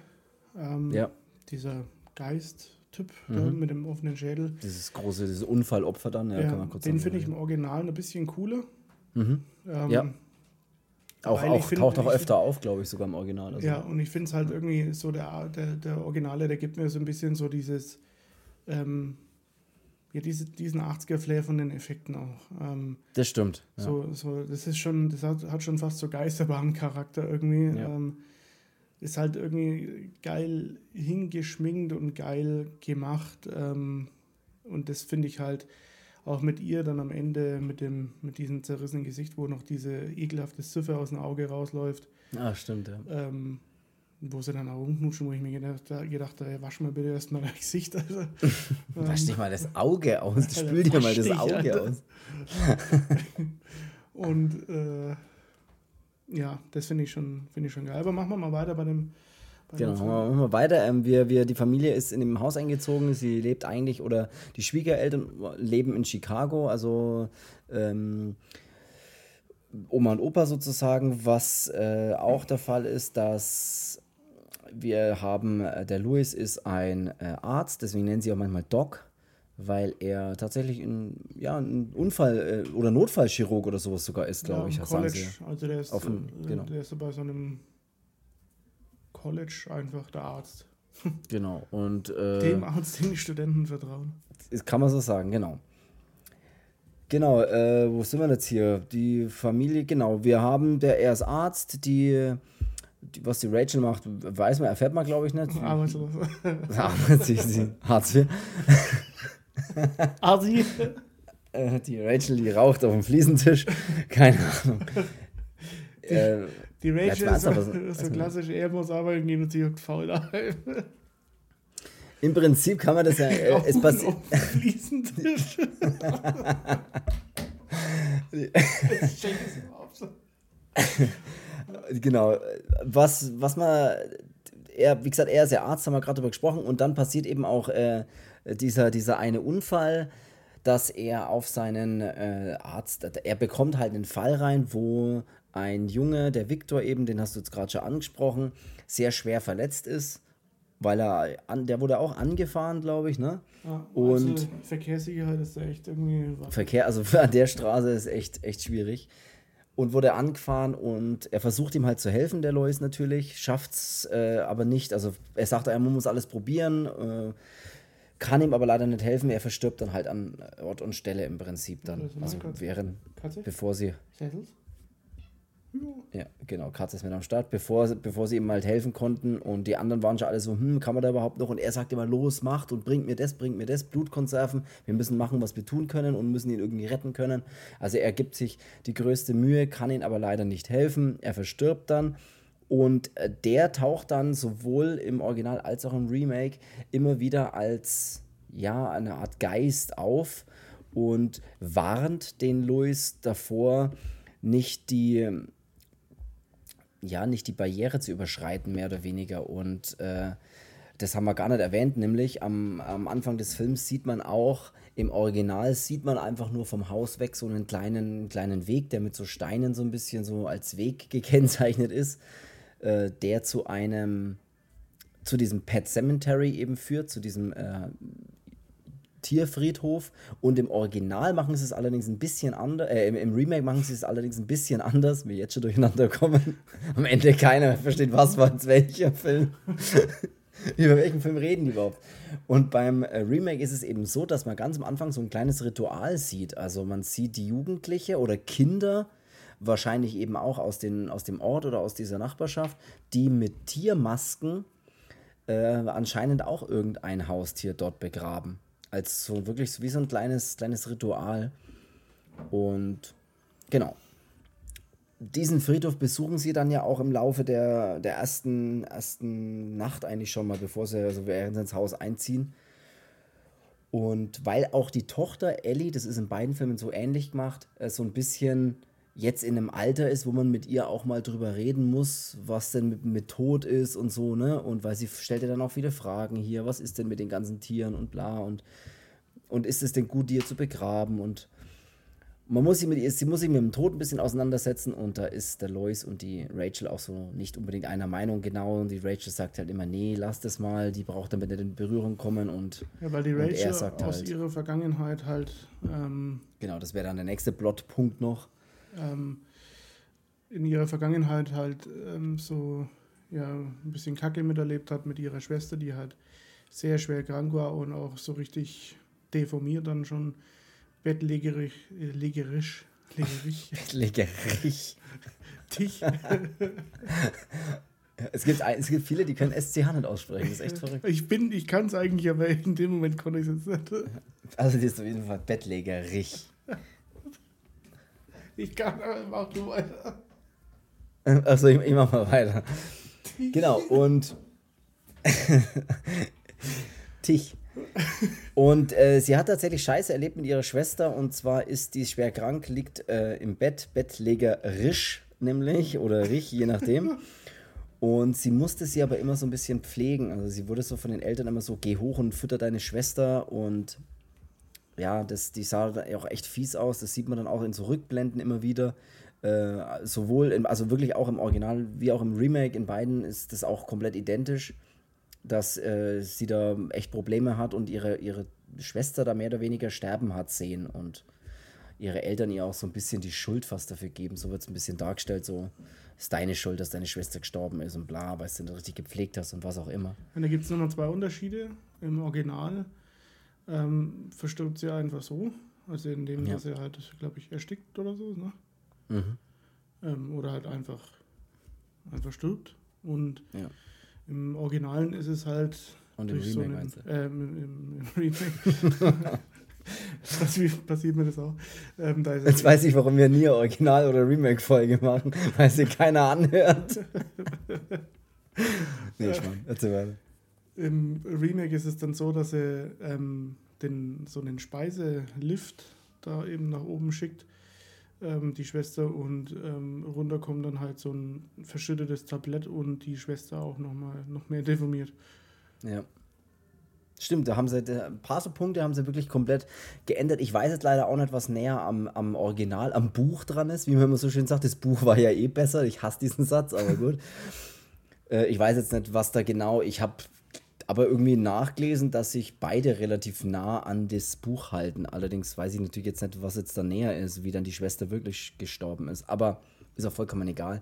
Ähm, ja. Dieser Geist-Typ mhm. mit dem offenen Schädel. Dieses große, dieses Unfallopfer dann, ja, ja kann man kurz Den finde ich im Original ein bisschen cooler. Mhm. Ähm, ja. Auch, auch find, taucht auch öfter auf, glaube ich, sogar im Original. Also. Ja, und ich finde es halt irgendwie so, der, der, der Originale, der gibt mir so ein bisschen so dieses, ähm, ja, diese, diesen 80er-Flair von den Effekten auch. Ähm, das stimmt. Ja. So, so, das ist schon, das hat, hat schon fast so Geisterbahn-Charakter irgendwie. Ja. Ähm, ist halt irgendwie geil hingeschminkt und geil gemacht. Ähm, und das finde ich halt auch mit ihr dann am Ende mit, dem, mit diesem zerrissenen Gesicht, wo noch diese ekelhafte Ziffer aus dem Auge rausläuft. Ah, stimmt, ja. Ähm, wo sie dann auch rumknutschen, wo ich mir gedacht, gedacht habe, wasch mal bitte erstmal dein Gesicht. Also, wasch dich mal das Auge aus, spül dir mal das Auge dich, aus. Und äh, ja, das finde ich, schon, find ich schon geil. Aber machen wir mal weiter bei dem, Genau, machen wir weiter. Ähm, wir, wir, die Familie ist in dem Haus eingezogen. Sie lebt eigentlich, oder die Schwiegereltern leben in Chicago, also ähm, Oma und Opa sozusagen. Was äh, auch der Fall ist, dass wir haben, äh, der Louis ist ein äh, Arzt, deswegen nennen sie auch manchmal Doc, weil er tatsächlich ein, ja, ein Unfall- äh, oder Notfallchirurg oder sowas sogar ist, glaube ja, ich. College, also der ist, dem, genau. der ist bei so einem College einfach der Arzt. Genau. Und, äh, Dem Arzt, den die Studenten vertrauen. Kann man so sagen, genau. Genau, äh, wo sind wir jetzt hier? Die Familie, genau. Wir haben, der, er ist Arzt, die was die Rachel macht, weiß man, erfährt man, glaube ich, nicht. Arbeitslos. Arbeit, sie, sie, Hartz IV. Arzi. Äh, die Rachel, die raucht auf dem Fliesentisch. Keine Ahnung. äh, die Rachel ist so, so, so klassisch, er muss arbeiten gehen und sie hockt faul daheim. Im Prinzip kann man das ja. Äh, es passiert. Fliesentisch. genau. Was, was man. Er, wie gesagt, er ist ja Arzt, haben wir gerade darüber gesprochen. Und dann passiert eben auch äh, dieser, dieser eine Unfall, dass er auf seinen äh, Arzt. Er bekommt halt einen Fall rein, wo ein Junge, der Viktor eben, den hast du jetzt gerade schon angesprochen, sehr schwer verletzt ist, weil er, an, der wurde auch angefahren, glaube ich, ne? Ja, und also Verkehrssicherheit ist da echt irgendwie... Verkehr, also an der Straße ist echt, echt schwierig. Und wurde angefahren und er versucht ihm halt zu helfen, der Lois natürlich, schafft es äh, aber nicht. Also er sagt, er muss alles probieren, äh, kann ihm aber leider nicht helfen. Er verstirbt dann halt an Ort und Stelle im Prinzip dann. Also während, bevor sie... Settles? Ja, genau. Katze ist mit am Start, bevor, bevor sie ihm halt helfen konnten. Und die anderen waren schon alle so, hm, kann man da überhaupt noch? Und er sagt immer, los, macht und bringt mir das, bringt mir das, Blutkonserven. Wir müssen machen, was wir tun können und müssen ihn irgendwie retten können. Also er gibt sich die größte Mühe, kann ihn aber leider nicht helfen. Er verstirbt dann. Und äh, der taucht dann sowohl im Original als auch im Remake immer wieder als, ja, eine Art Geist auf und warnt den Louis davor, nicht die ja, nicht die Barriere zu überschreiten, mehr oder weniger. Und äh, das haben wir gar nicht erwähnt, nämlich am, am Anfang des Films sieht man auch, im Original sieht man einfach nur vom Haus weg so einen kleinen, kleinen Weg, der mit so Steinen so ein bisschen so als Weg gekennzeichnet ist, äh, der zu einem, zu diesem Pet Cemetery eben führt, zu diesem äh, Tierfriedhof und im Original machen sie es allerdings ein bisschen anders, äh, im, im, Remake machen sie es allerdings ein bisschen anders, wie jetzt schon durcheinander kommen. Am Ende keiner versteht, was war jetzt welcher Film. Über welchen Film reden die überhaupt? Und beim äh, Remake ist es eben so, dass man ganz am Anfang so ein kleines Ritual sieht. Also man sieht die Jugendliche oder Kinder, wahrscheinlich eben auch aus, den, aus dem Ort oder aus dieser Nachbarschaft, die mit Tiermasken äh, anscheinend auch irgendein Haustier dort begraben als so wirklich wie so ein kleines, kleines Ritual. Und genau. Diesen Friedhof besuchen sie dann ja auch im Laufe der, der ersten, ersten Nacht eigentlich schon mal, bevor sie also während sie ins Haus einziehen. Und weil auch die Tochter Ellie, das ist in beiden Filmen so ähnlich gemacht, äh, so ein bisschen jetzt in einem Alter ist, wo man mit ihr auch mal drüber reden muss, was denn mit, mit Tod ist und so, ne? Und weil sie stellt ja dann auch viele Fragen hier, was ist denn mit den ganzen Tieren und bla und, und ist es denn gut, die hier zu begraben? Und man muss sich mit ihr, sie muss sich mit dem Tod ein bisschen auseinandersetzen und da ist der Lois und die Rachel auch so nicht unbedingt einer Meinung genau. Und die Rachel sagt halt immer, nee, lass das mal, die braucht damit nicht in Berührung kommen und Ja, weil die Rachel aus halt, ihrer Vergangenheit halt ähm, Genau, das wäre dann der nächste Plotpunkt noch ähm, in ihrer Vergangenheit halt ähm, so ja, ein bisschen Kacke miterlebt hat mit ihrer Schwester, die halt sehr schwer krank war und auch so richtig deformiert dann schon bettlägerisch, äh, legerisch, legerisch. Bettlägerig. Dich. es, gibt, es gibt viele, die können SCH nicht aussprechen. Das ist echt verrückt. Ich bin, ich kann es eigentlich, aber in dem Moment konnte ich es nicht. Also, die ist auf jeden Fall bettlägerig. Ich kann, aber mach du weiter. Achso, ich, ich mach mal weiter. Genau, und. Tich. Und äh, sie hat tatsächlich Scheiße erlebt mit ihrer Schwester und zwar ist die schwer krank, liegt äh, im Bett, bettlägerisch nämlich oder rich, je nachdem. Und sie musste sie aber immer so ein bisschen pflegen. Also sie wurde so von den Eltern immer so, geh hoch und fütter deine Schwester und ja, das, die sah auch echt fies aus. Das sieht man dann auch in so Rückblenden immer wieder. Äh, sowohl, im, also wirklich auch im Original wie auch im Remake, in beiden ist das auch komplett identisch dass äh, sie da echt Probleme hat und ihre, ihre Schwester da mehr oder weniger sterben hat sehen und ihre Eltern ihr auch so ein bisschen die Schuld fast dafür geben. So wird es ein bisschen dargestellt, so ist deine Schuld, dass deine Schwester gestorben ist und bla, weil du nicht richtig gepflegt hast und was auch immer. Und da gibt es nochmal zwei Unterschiede. Im Original ähm, verstirbt sie einfach so, also indem ja. sie halt, glaube ich, erstickt oder so, ne? Mhm. Ähm, oder halt einfach, einfach stirbt. Und ja. Im Originalen ist es halt. Und im Remake so einen, äh, im, im, Remake. passiert, passiert mir das auch. Ähm, da Jetzt weiß ich, warum wir nie Original- oder Remake-Folge machen, weil sie keiner anhört. nee, ich meine, erzähl weiter. Im Remake ist es dann so, dass er ähm, den, so einen Speiselift da eben nach oben schickt ähm, die Schwester und ähm, runter kommt dann halt so ein verschüttetes Tablett und die Schwester auch noch mal noch mehr deformiert. Ja. Stimmt, da haben sie ein paar so Punkte haben sie wirklich komplett geändert. Ich weiß jetzt leider auch nicht, was näher am, am Original, am Buch dran ist. Wie man immer so schön sagt, das Buch war ja eh besser. Ich hasse diesen Satz, aber gut. äh, ich weiß jetzt nicht, was da genau. Ich habe aber irgendwie nachgelesen, dass sich beide relativ nah an das Buch halten. Allerdings weiß ich natürlich jetzt nicht, was jetzt da näher ist, wie dann die Schwester wirklich gestorben ist. Aber ist auch vollkommen egal.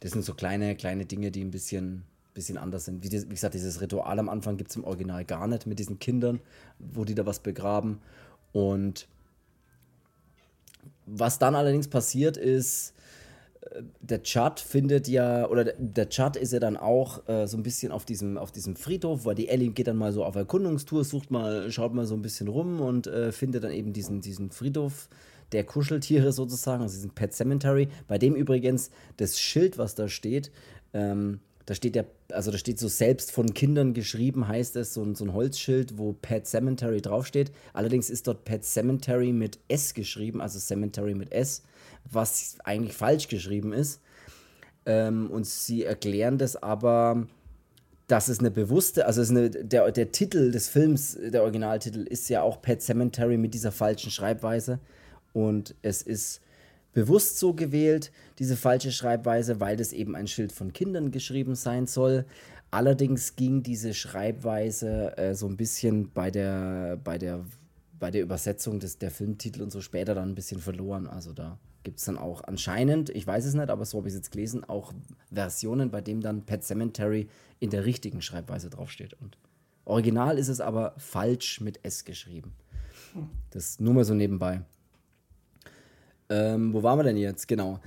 Das sind so kleine, kleine Dinge, die ein bisschen, bisschen anders sind. Wie, wie gesagt, dieses Ritual am Anfang gibt es im Original gar nicht mit diesen Kindern, wo die da was begraben. Und was dann allerdings passiert ist, der Chad findet ja, oder der Chad ist ja dann auch äh, so ein bisschen auf diesem, auf diesem Friedhof, weil die Ellie geht dann mal so auf Erkundungstour, sucht mal, schaut mal so ein bisschen rum und äh, findet dann eben diesen, diesen Friedhof der Kuscheltiere sozusagen, also diesen Pet Cemetery, bei dem übrigens das Schild, was da steht, ähm, da steht ja, also da steht so selbst von Kindern geschrieben, heißt es, so ein, so ein Holzschild, wo Pet Cemetery draufsteht. Allerdings ist dort Pet Cemetery mit S geschrieben, also Cemetery mit S was eigentlich falsch geschrieben ist. Ähm, und sie erklären das aber, dass es eine bewusste, also eine, der, der Titel des Films, der Originaltitel, ist ja auch Pet Cemetery mit dieser falschen Schreibweise. Und es ist bewusst so gewählt, diese falsche Schreibweise, weil das eben ein Schild von Kindern geschrieben sein soll. Allerdings ging diese Schreibweise äh, so ein bisschen bei der, bei der, bei der Übersetzung des, der Filmtitel und so später dann ein bisschen verloren. Also da gibt es dann auch anscheinend, ich weiß es nicht, aber so habe ich es jetzt gelesen, auch Versionen, bei denen dann Pet Cemetery in der richtigen Schreibweise draufsteht. Und original ist es aber falsch mit S geschrieben. Das nur mal so nebenbei. Ähm, wo waren wir denn jetzt? Genau.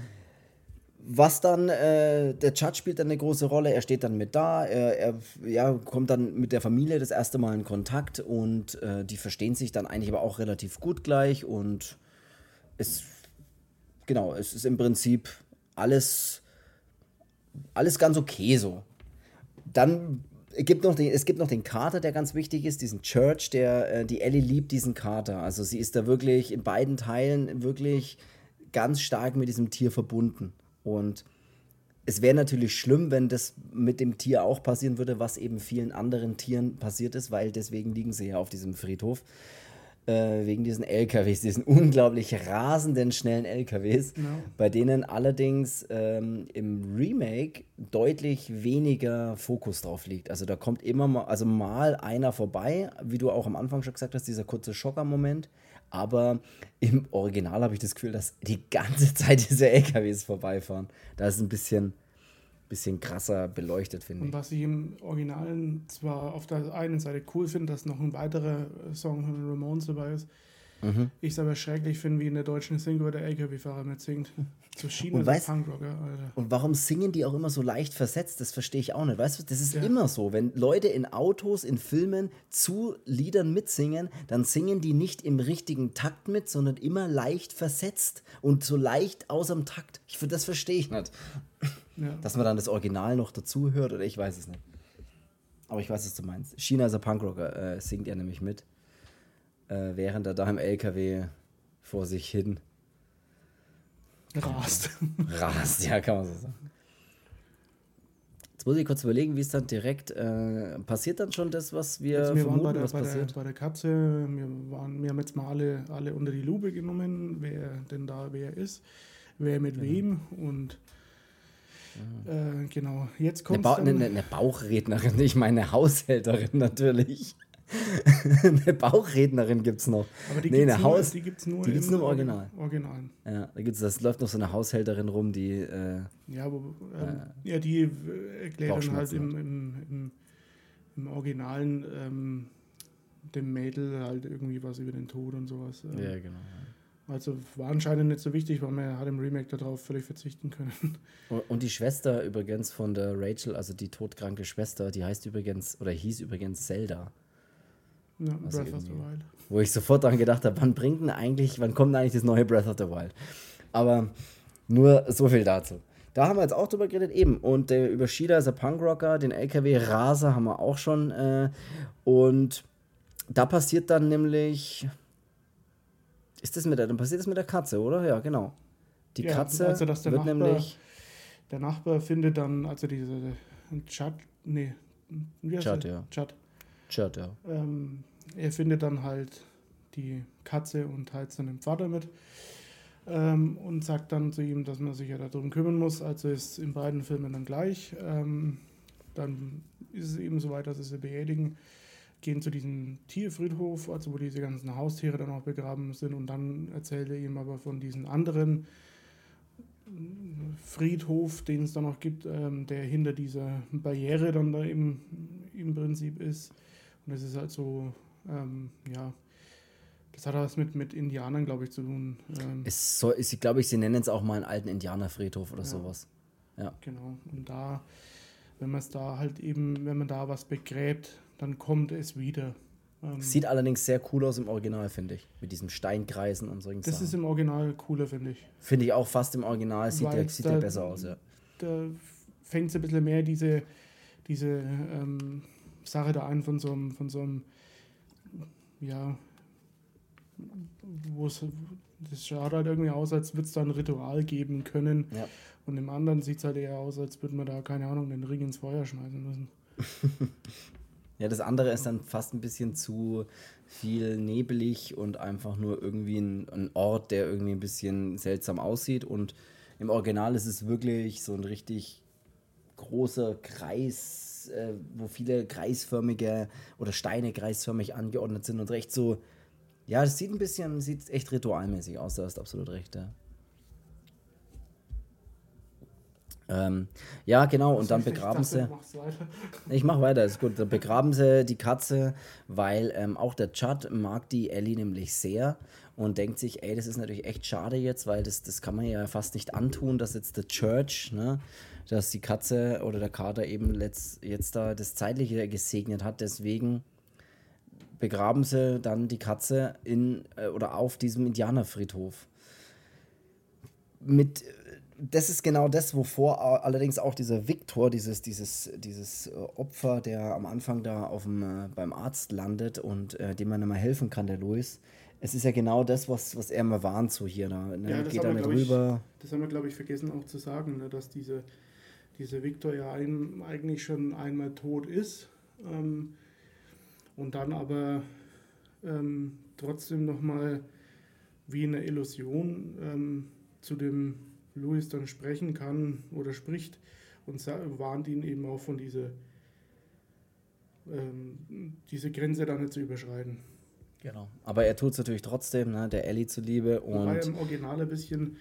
Was dann, äh, der Chat spielt dann eine große Rolle, er steht dann mit da, er, er ja, kommt dann mit der Familie das erste Mal in Kontakt und äh, die verstehen sich dann eigentlich aber auch relativ gut gleich und es genau, es ist im Prinzip alles, alles ganz okay so. Dann gibt noch den, es gibt noch den Kater, der ganz wichtig ist, diesen Church, der, äh, die Ellie liebt diesen Kater. Also sie ist da wirklich in beiden Teilen wirklich ganz stark mit diesem Tier verbunden. Und es wäre natürlich schlimm, wenn das mit dem Tier auch passieren würde, was eben vielen anderen Tieren passiert ist, weil deswegen liegen sie ja auf diesem Friedhof äh, wegen diesen LKWs, diesen unglaublich rasenden, schnellen LKWs, no. bei denen allerdings ähm, im Remake deutlich weniger Fokus drauf liegt. Also da kommt immer mal, also mal einer vorbei, wie du auch am Anfang schon gesagt hast, dieser kurze Schocker-Moment. Aber im Original habe ich das Gefühl, dass die ganze Zeit diese LKWs vorbeifahren. Da ist ein bisschen, bisschen krasser beleuchtet, finde Und ich. was ich im Originalen zwar auf der einen Seite cool finde, dass noch ein weiterer Song von Ramones dabei ist, Mhm. ich es aber schrecklich finde, wie in der deutschen Synchro der LKW-Fahrer mitsingt. Zu China Und weißt- Punkrocker, Alter. Und warum singen die auch immer so leicht versetzt? Das verstehe ich auch nicht. Weißt du, das ist Ja. immer so. Wenn Leute in Autos, in Filmen zu Liedern mitsingen, dann singen die nicht im richtigen Takt mit, sondern immer leicht versetzt und so leicht außerm Takt. Ich, das verstehe ich nicht. Ja. Dass man dann das Original noch dazu hört oder ich weiß es nicht. Aber ich weiß, was du meinst. China ist ein Punkrocker, äh, singt er nämlich mit. Äh, während er da im LKW vor sich hin Rast. rast. Ja, kann man so sagen. Jetzt muss ich kurz überlegen, wie es dann direkt äh, passiert dann schon das, was wir Also wir waren vermuten, bei der, was bei, der, passiert. bei der Katze, wir, waren, wir haben jetzt mal alle, alle unter die Lupe genommen, wer denn da wer ist, wer mit wem und äh, genau, jetzt Eine, kommt ba dann, eine, eine Bauchrednerin, ich meine eine Haushälterin natürlich. eine Bauchrednerin gibt es noch. aber die nee, gibt's eine nur, Haus- die gibt's nur, die gibt's nur im Original. Original. Ja, da gibt's, das läuft noch so eine Haushälterin rum, die äh, Ja, wo, ähm, ja, die äh, erklärt dann halt im, im, im, im Originalen ähm, dem Mädel halt irgendwie was über den Tod und sowas. Ähm, ja genau. Also war anscheinend nicht so wichtig, weil man hat im Remake darauf völlig verzichten können. Und- die Schwester übrigens von der Rachel, also die todkranke Schwester, die heißt übrigens oder hieß übrigens Zelda. Ja, Also Breath of the Wild. Wo ich sofort daran gedacht habe, wann bringt denn eigentlich, wann kommt denn eigentlich das neue Breath of the Wild? Aber nur so viel dazu. Da haben wir jetzt auch drüber geredet, eben. Und äh, über Shida ist ein Punkrocker, den LKW-Raser haben wir auch schon. Äh, und da passiert dann nämlich. Ist das mit der, dann passiert das mit der Katze, oder? Ja, genau. Die Ja, Katze also, dass der wird Nachbar- nämlich. Der Nachbar findet dann, also diese Chad, nee, wie heißt Chad, er? ja. Chad. Chad, ja. Ähm, er findet dann halt die Katze und teilt es dann dem Vater mit ähm, und sagt dann zu ihm, dass man sich ja darum kümmern muss. Also ist in beiden Filmen dann gleich. Ähm, dann ist es eben so weit, dass sie sie beerdigen, gehen zu diesem Tierfriedhof, also wo diese ganzen Haustiere dann auch begraben sind und dann erzählt er ihm aber von diesen anderen Friedhof, den es dann noch gibt, ähm, der hinter dieser Barriere dann da im, im Prinzip ist. Und das ist halt so, ähm, ja, das hat was mit, mit Indianern, glaube ich, zu tun. Ähm, Es soll, ich glaube, ich, sie nennen es auch mal einen alten Indianerfriedhof oder Ja. sowas. Genau. Und da, wenn man es da halt eben, wenn man da was begräbt, dann kommt es wieder. Ähm, Sieht allerdings sehr cool aus im Original, finde ich. Mit diesen Steinkreisen und solchen das Sachen. ist im Original cooler, finde ich. Finde ich auch fast im Original, sieht, der, sieht der da- besser aus, ja. Da fängt es ein bisschen mehr diese, diese ähm, Sache da ein von so einem, von so einem, ja, wo es, das schaut halt irgendwie aus, als würde es da ein Ritual geben können. Ja. Und im anderen sieht es halt eher aus, als würde man da, keine Ahnung, den Ring ins Feuer schmeißen müssen. Ja, das andere ist dann fast ein bisschen zu viel nebelig und einfach nur irgendwie ein, ein Ort, der irgendwie ein bisschen seltsam aussieht. Und im Original ist es wirklich so ein richtig großer Kreis, äh, wo viele kreisförmige oder Steine kreisförmig angeordnet sind und recht so. Ja, das sieht ein bisschen, sieht echt ritualmäßig aus, da hast du absolut recht, ja. Ähm, ja, genau, und dann Ich begraben dachte, sie. Ich mach weiter, ist gut. Dann begraben sie die Katze, weil ähm, auch der Chad mag die Ellie nämlich sehr und denkt sich, ey, das ist natürlich echt schade jetzt, weil das, das kann man ja fast nicht antun, dass jetzt der Church, ne, dass die Katze oder der Kater eben letzt, jetzt da das Zeitliche gesegnet hat. Deswegen begraben sie dann die Katze in äh, oder auf diesem Indianerfriedhof. Mit das ist genau das, wovor allerdings auch dieser Viktor, dieses, dieses, dieses äh, Opfer, der am Anfang da auf dem, äh, beim Arzt landet und äh, dem man immer helfen kann, der Louis. Es ist ja genau das, was, was er mal warnt, so hier. Da, ne? Ja, das Geht haben da wir, nicht glaub ich, rüber. Das haben wir, glaube ich, vergessen auch zu sagen, ne, dass diese, diese Victor ja ein, eigentlich schon einmal tot ist ähm, und dann aber ähm, trotzdem nochmal wie eine Illusion ähm, zu dem Louis dann sprechen kann oder spricht und warnt ihn eben auch von dieser ähm, diese Grenze da nicht zu überschreiten. Genau. Aber er tut es natürlich trotzdem, ne, der Ellie zuliebe. Und Wobei im Original ein bisschen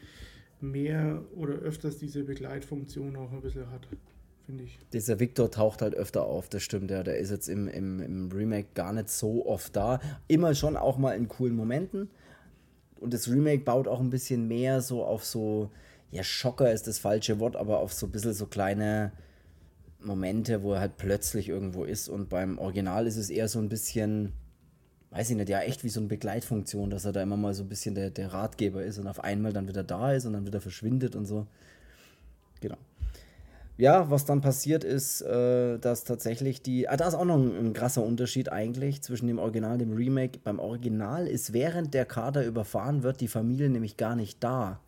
mehr oder öfters diese Begleitfunktion auch ein bisschen hat, finde ich. Dieser Victor taucht halt öfter auf, das stimmt ja. Der ist jetzt im, im, im Remake gar nicht so oft da. Immer schon auch mal in coolen Momenten. Und das Remake baut auch ein bisschen mehr so auf so, ja, Schocker ist das falsche Wort, aber auf so ein bisschen so kleine Momente, wo er halt plötzlich irgendwo ist. Und beim Original ist es eher so ein bisschen, weiß ich nicht, ja, echt wie so eine Begleitfunktion, dass er da immer mal so ein bisschen der, der Ratgeber ist und auf einmal dann wieder da ist und dann wieder verschwindet und so. Genau. Ja, was dann passiert ist, äh, dass tatsächlich die. Ah, da ist auch noch ein, ein, krasser Unterschied eigentlich zwischen dem Original und dem Remake. Beim Original ist während der Kader überfahren wird, die Familie nämlich gar nicht da.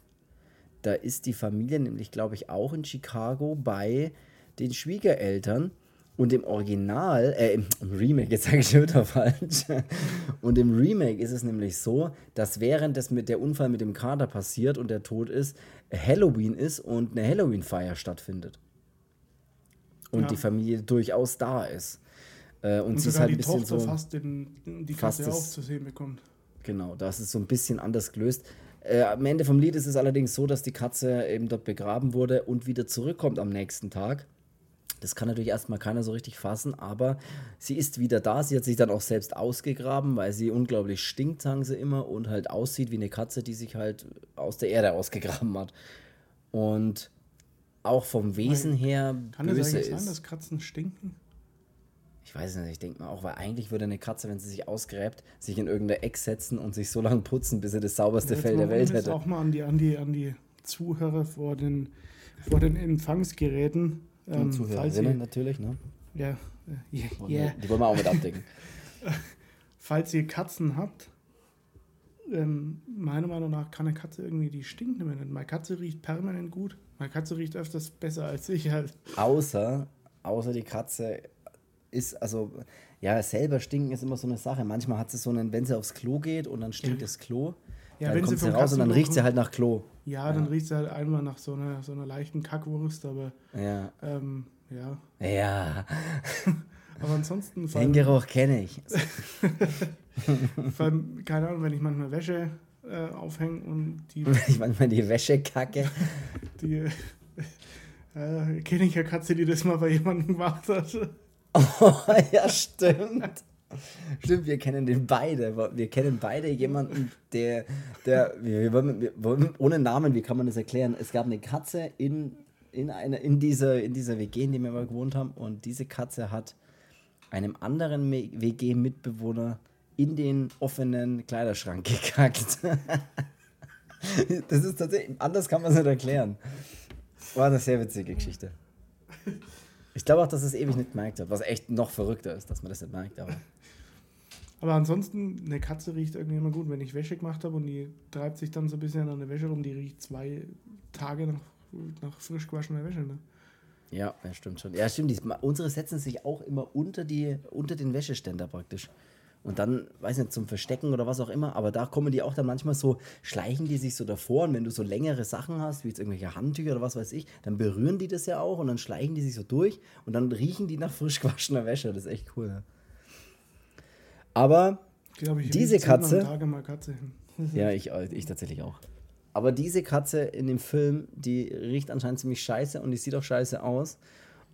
Da ist die Familie nämlich, glaube ich, auch in Chicago bei den Schwiegereltern. Und im Original, äh, im Remake, jetzt sage ich schon wieder falsch. Und im Remake ist es nämlich so, dass während das mit der Unfall mit dem Kader passiert und der Tod ist, Halloween ist und eine Halloween-Feier stattfindet und ja. die Familie durchaus da ist. Äh, und, und sie ist halt ein bisschen Tochter so. fast den, die Katze auch zu sehen bekommt. Genau, das ist so ein bisschen anders gelöst. Äh, am Ende vom Lied ist es allerdings so, dass die Katze eben dort begraben wurde und wieder zurückkommt am nächsten Tag. Das kann natürlich erstmal keiner so richtig fassen, aber sie ist wieder da. Sie hat sich dann auch selbst ausgegraben, weil sie unglaublich stinkt, sagen sie immer, und halt aussieht wie eine Katze, die sich halt aus der Erde ausgegraben hat. Und auch vom Wesen her Kann böse das eigentlich ist. sein, dass Katzen stinken? Ich weiß nicht, ich denke mal auch, weil eigentlich würde eine Katze, wenn sie sich ausgräbt, sich in irgendeine Eck setzen und sich so lange putzen, bis sie das sauberste Fell der Welt hätte. auch mal an die, an die, an die Zuhörer vor den, vor den Empfangsgeräten. Ähm, und Zuhörerinnen natürlich, ne? Ja, äh, yeah, yeah. Die wollen wir auch mit abdecken. falls ihr Katzen habt, ähm, meiner Meinung nach kann eine Katze irgendwie, die stinkt nicht mehr. Meine Katze riecht permanent gut. Meine Katze riecht öfters besser als ich halt. Außer, außer die Katze ist, also, ja, selber stinken ist immer so eine Sache. Manchmal hat sie so einen, wenn sie aufs Klo geht und dann stinkt ja. das Klo, ja, dann wenn kommt sie, sie raus und dann riecht sie halt nach Klo. Ja, ja, dann riecht sie halt einmal nach so einer, so einer leichten Kackwurst, aber ja. Ähm, ja. Ja. aber ansonsten. Den Geruch kenne ich. allem, keine Ahnung, wenn ich manchmal Wäsche äh, aufhängen und die. ich manchmal die Wäsche kacke. die äh, kenne ich ja Katze, die das mal bei jemandem gemacht hat. Oh, ja, stimmt. Stimmt, wir kennen den beide. Wir kennen beide jemanden, der, der wir wir wollen, ohne Namen, wie kann man das erklären? Es gab eine Katze in, in, eine, in, dieser, in dieser WG, in der wir mal gewohnt haben, und diese Katze hat einem anderen WG-Mitbewohner in den offenen Kleiderschrank gekackt. das ist tatsächlich, anders kann man es nicht erklären. War eine sehr witzige Geschichte. Ich glaube auch, dass es ewig nicht gemerkt hat, was echt noch verrückter ist, dass man das nicht merkt. Aber, aber ansonsten, eine Katze riecht irgendwie immer gut. Wenn ich Wäsche gemacht habe und die treibt sich dann so ein bisschen an der Wäsche rum, die riecht zwei Tage nach, nach frisch gewaschener Wäsche. Ne? Ja, ja, stimmt schon. Ja, stimmt. Die, unsere setzen sich auch immer unter, die, unter den Wäscheständer praktisch. Und dann, weiß nicht, zum Verstecken oder was auch immer, aber da kommen die auch dann manchmal so, schleichen die sich so davor und wenn du so längere Sachen hast, wie jetzt irgendwelche Handtücher oder was weiß ich, dann berühren die das ja auch und dann schleichen die sich so durch und dann riechen die nach frisch gewaschener Wäsche. Das ist echt cool. Aber ich, diese Katze. Katze ja, ich, ich tatsächlich auch. Aber diese Katze in dem Film, die riecht anscheinend ziemlich scheiße und die sieht auch scheiße aus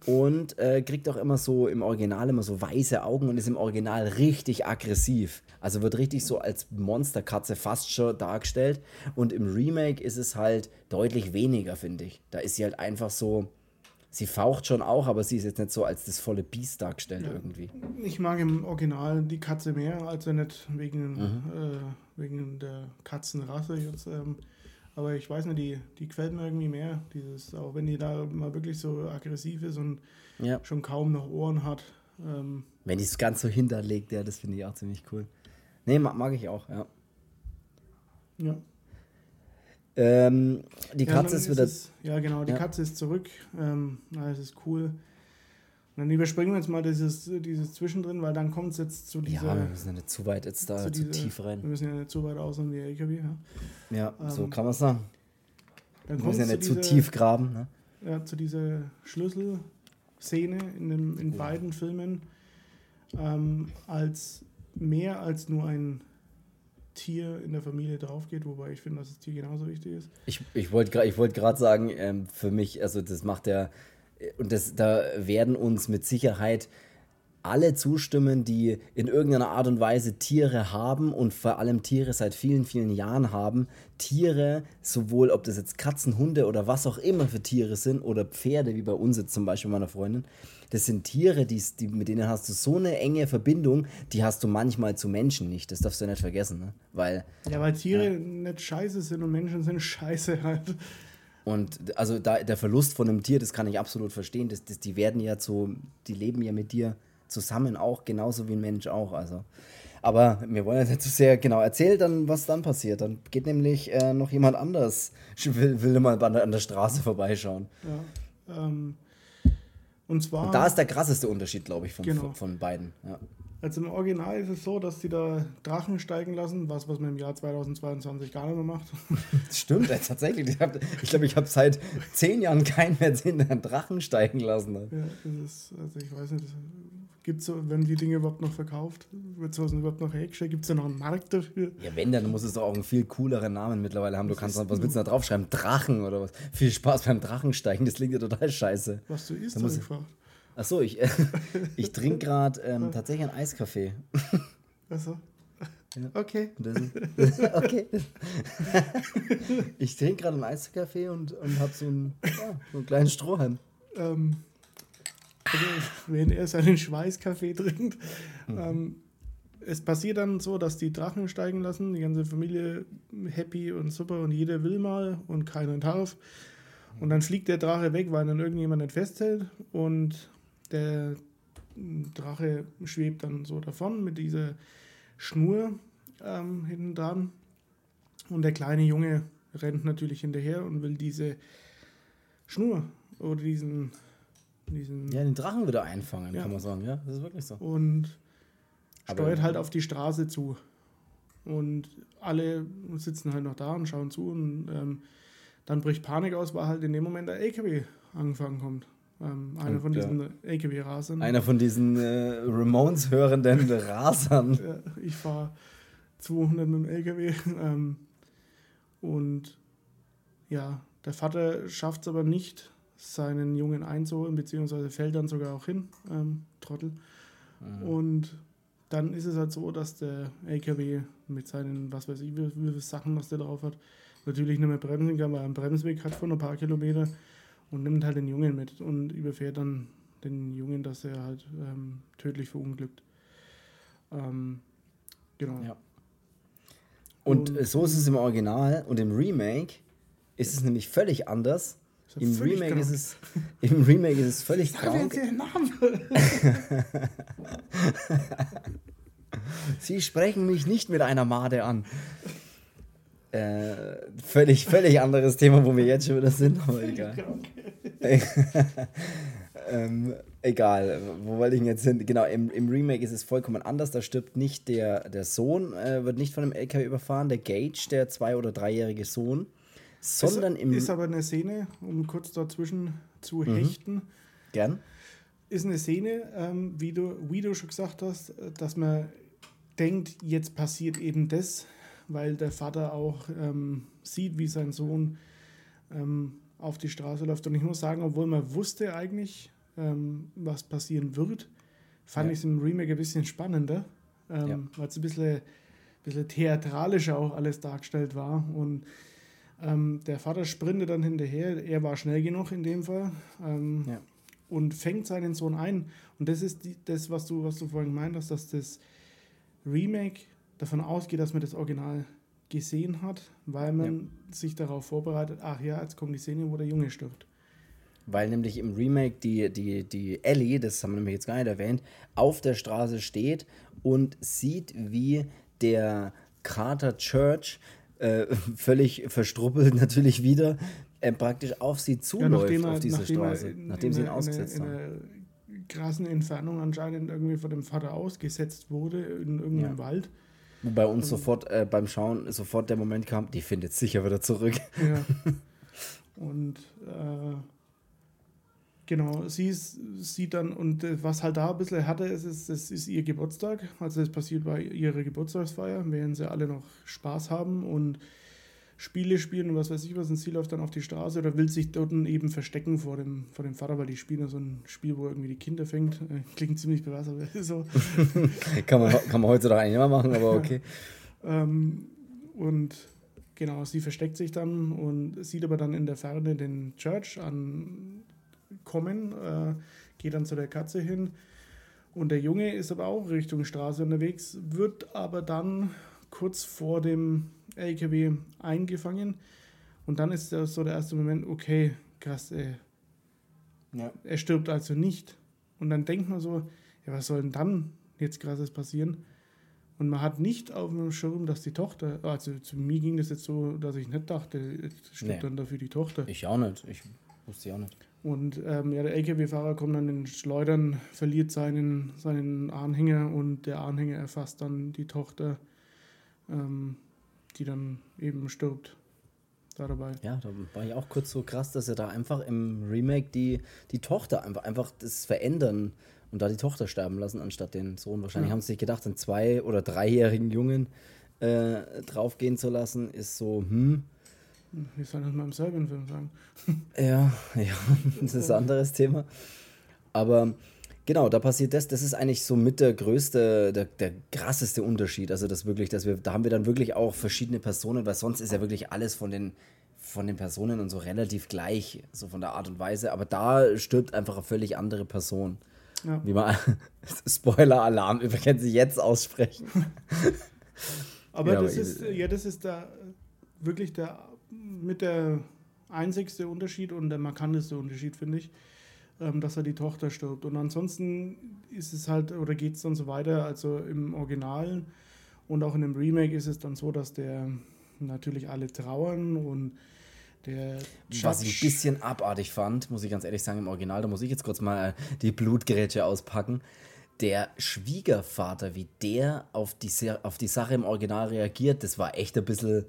und äh, kriegt auch immer so im Original immer so weiße Augen und ist im Original richtig aggressiv. Also wird richtig so als Monsterkatze fast schon dargestellt. Und im Remake ist es halt deutlich weniger, finde ich. Da ist sie halt einfach so. Sie faucht schon auch, aber sie ist jetzt nicht so als das volle Biest dargestellt ja. irgendwie. Ich mag im Original die Katze mehr, also nicht wegen, mhm. äh, wegen der Katzenrasse jetzt. Ähm, aber ich weiß nicht, die, die gefällt mir irgendwie mehr. Dieses, auch wenn die da mal wirklich so aggressiv ist und ja. schon kaum noch Ohren hat. Ähm, wenn die es ganz so hinterlegt, ja, das finde ich auch ziemlich cool. Nee, mag, mag ich auch, ja. Ja. Ähm, die Katze ja, ist wieder. Es, ja, genau, die ja. Katze ist zurück. Ähm, alles ist cool dann überspringen wir jetzt mal dieses, dieses Zwischendrin, weil dann kommt es jetzt zu dieser. Ja, wir müssen ja nicht zu weit jetzt da, zu, zu diese, tief rein. Wir müssen ja nicht zu weit aus wie LKW. Ja, ja ähm, so kann man es sagen. wir müssen ja nicht zu, dieser, zu tief graben. Ne? Ja, zu dieser Schlüsselszene in, dem, in beiden Filmen, ähm, als mehr als nur ein Tier in der Familie drauf geht, wobei ich finde, dass das Tier genauso wichtig ist. Ich, ich wollte ich wollt gerade sagen, ähm, für mich, also das macht ja, und das, da werden uns mit Sicherheit alle zustimmen, die in irgendeiner Art und Weise Tiere haben und vor allem Tiere seit vielen, vielen Jahren haben. Tiere, sowohl ob das jetzt Katzen, Hunde oder was auch immer für Tiere sind oder Pferde, wie bei uns jetzt zum Beispiel meiner Freundin, das sind Tiere, die, die, mit denen hast du so eine enge Verbindung, die hast du manchmal zu Menschen nicht. Das darfst du nicht vergessen, ne? Weil, ja, weil Tiere ja. nicht scheiße sind und Menschen sind scheiße halt. Und also da, der Verlust von einem Tier, das kann ich absolut verstehen. Das, das, die werden ja so, die leben ja mit dir zusammen auch, genauso wie ein Mensch auch. Also. Aber wir wollen jetzt nicht zu sehr genau erzählen, dann, was dann passiert. Dann geht nämlich äh, noch jemand anders, will, will mal an der, an der Straße vorbeischauen. Ja, ähm, und zwar. Und da ist der krasseste Unterschied, glaube ich, von, genau. von beiden. Ja. Also im Original ist es so, dass die da Drachen steigen lassen, was, was man im Jahr 2022 gar nicht mehr macht. Das stimmt, ja, tatsächlich. Ich glaube, ich, glaub, ich habe seit zehn Jahren keinen mehr gesehen, der einen Drachen steigen lassen hat. Ja, das ist, also ich weiß nicht, Gibt es, wenn die Dinge überhaupt noch verkauft? Wird sowas überhaupt noch hergestellt? Gibt es da noch einen Markt dafür? Ja, wenn, dann muss es doch auch einen viel cooleren Namen mittlerweile haben. Du kannst, was willst du da draufschreiben? Drachen oder was? Viel Spaß beim Drachensteigen, das klingt ja total scheiße. Was du isst, habe ich gefragt. Achso, ich, äh, ich trinke gerade ähm, tatsächlich einen Eiskaffee. Achso. Ja. Okay. okay. ich trinke gerade einen Eiskaffee und, und habe so, einen, ja, so einen kleinen Strohhalm. Ähm, also, wenn er seinen Schweißkaffee trinkt. Mhm. Ähm, es passiert dann so, dass die Drachen steigen lassen, die ganze Familie happy und super und jeder will mal und keiner darf. Und dann fliegt der Drache weg, weil dann irgendjemand nicht festhält und der Drache schwebt dann so davon mit dieser Schnur ähm, hinten dran. Und der kleine Junge rennt natürlich hinterher und will diese Schnur oder diesen. diesen ja, den Drachen wieder einfangen, ja. kann man sagen. Ja, das ist wirklich so. Und steuert halt auf die Straße zu. Und alle sitzen halt noch da und schauen zu. Und ähm, dann bricht Panik aus, weil halt in dem Moment der LKW angefangen kommt. Ähm, einer von diesen ja. LKW-Rasern. Einer von diesen äh, Ramones-hörenden Rasern. Ich fahre 200 mit dem LKW. Ähm, und ja, der Vater schafft es aber nicht, seinen Jungen einzuholen, beziehungsweise fällt dann sogar auch hin, ähm, Trottel. Mhm. Und dann ist es halt so, dass der LKW mit seinen, was weiß ich, wie, wie viele Sachen, was der drauf hat, natürlich nicht mehr bremsen kann, weil er einen Bremsweg hat von ein paar Kilometer und nimmt halt den Jungen mit und überfährt dann den Jungen, dass er halt ähm, tödlich verunglückt. Ähm, genau. Ja. Und, und, so ist es im Original und im Remake ist es nämlich völlig anders. Im völlig Remake, ist es, Im Remake ist es völlig krank. Sie sprechen mich nicht mit einer Made an. Äh, völlig, völlig anderes Thema, wo wir jetzt schon wieder sind, aber egal. ähm, egal, wo wollte ich denn jetzt hin? Genau, im, im Remake ist es vollkommen anders. Da stirbt nicht der, der Sohn, äh, wird nicht von einem LKW überfahren, der Gage, der zwei- oder dreijährige Sohn, sondern ist, im. Ist aber eine Szene, um kurz dazwischen zu mhm. hechten. Gern. Ist eine Szene, ähm, wie, du, wie du schon gesagt hast, dass man denkt, jetzt passiert eben das weil der Vater auch ähm, sieht, wie sein Sohn ähm, auf die Straße läuft. Und ich muss sagen, obwohl man wusste eigentlich, ähm, was passieren wird, fand ja. ich es im Remake ein bisschen spannender, ähm, ja. weil es ein bisschen, bisschen theatralischer auch alles dargestellt war. Und ähm, der Vater sprintet dann hinterher, er war schnell genug in dem Fall. Ähm, ja. Und fängt seinen Sohn ein. Und das ist die, das, was du, was du vorhin gemeint hast, dass das Remake davon ausgeht, dass man das Original gesehen hat, weil man ja. sich darauf vorbereitet, ach ja, jetzt kommt die Szene, wo der Junge stirbt. Weil nämlich im Remake die, die, die Ellie, das haben wir nämlich jetzt gar nicht erwähnt, auf der Straße steht und sieht, wie der Carter Church äh, völlig verstruppelt natürlich wieder äh, praktisch auf sie zuläuft, ja, auf diese Straße, in, nachdem in sie ihn ausgesetzt haben. In einer krassen Entfernung anscheinend irgendwie von dem Vater ausgesetzt wurde in irgendeinem ja. Wald. Bei uns also, sofort äh, beim Schauen sofort der Moment kam, die findet sicher wieder zurück. Ja. Und äh, Genau, sie ist, sieht dann, und äh, was halt da ein bisschen hatte, ist, ist, das ist ihr Geburtstag. Also das passiert bei ihrer Geburtstagsfeier, während sie alle noch Spaß haben und Spiele spielen und was weiß ich was. Und sie läuft dann auf die Straße oder will sich dort eben verstecken vor dem, vor dem Vater, weil die spielen ja so ein Spiel, wo irgendwie die Kinder fängt. Äh, klingt ziemlich pervers, aber so. kann, man, kann man heutzutage eigentlich immer machen, aber okay. ähm, und genau, sie versteckt sich dann und sieht aber dann in der Ferne den Church an kommen, äh, geht dann zu der Katze hin. Und der Junge ist aber auch Richtung Straße unterwegs, wird aber dann kurz vor dem LKW eingefangen. Und dann ist das so der erste Moment, okay, krass, ey. Ja. Er stirbt also nicht. Und dann denkt man so, ja, was soll denn dann jetzt krasses passieren? Und man hat nicht auf dem Schirm, dass die Tochter, also zu mir ging das jetzt so, dass ich nicht dachte, jetzt stirbt nee. dann dafür die Tochter. Ich auch nicht, ich wusste auch nicht. Und ähm, ja, der LKW-Fahrer kommt dann in Schleudern, verliert seinen, seinen Anhänger und der Anhänger erfasst dann die Tochter, ähm, die dann eben stirbt. Da dabei. Ja, da war ich auch kurz so krass, dass er da einfach im Remake die, die Tochter einfach, einfach das verändern und da die Tochter sterben lassen, anstatt den Sohn. Wahrscheinlich ja. haben sie sich gedacht, einen zwei- oder dreijährigen Jungen äh, draufgehen zu lassen, ist so, hm, wie soll das mal im Serbian-Film sagen? Ja, ja, das ist ein anderes Thema. Aber genau, da passiert das. Das ist eigentlich so mit der größte, der, der krasseste Unterschied. Also das wirklich, dass wir, da haben wir dann wirklich auch verschiedene Personen, weil sonst ist ja wirklich alles von den von den Personen und so relativ gleich, so von der Art und Weise. Aber da stirbt einfach eine völlig andere Person. Ja. Wie man Spoiler-Alarm übrigens jetzt aussprechen. Aber ja, das ist, ja, das ist da wirklich der mit der einzigste Unterschied und der markanteste Unterschied, finde ich, ähm, dass er die Tochter stirbt. Und ansonsten ist es halt, oder geht es dann so weiter, also im Originalen und auch in dem Remake ist es dann so, dass der natürlich alle trauern und der Was ich ein bisschen abartig fand, muss ich ganz ehrlich sagen, im Original, da muss ich jetzt kurz mal die Blutgerätsche auspacken. Der Schwiegervater, wie der auf die, auf die Sache im Original reagiert, das war echt ein bisschen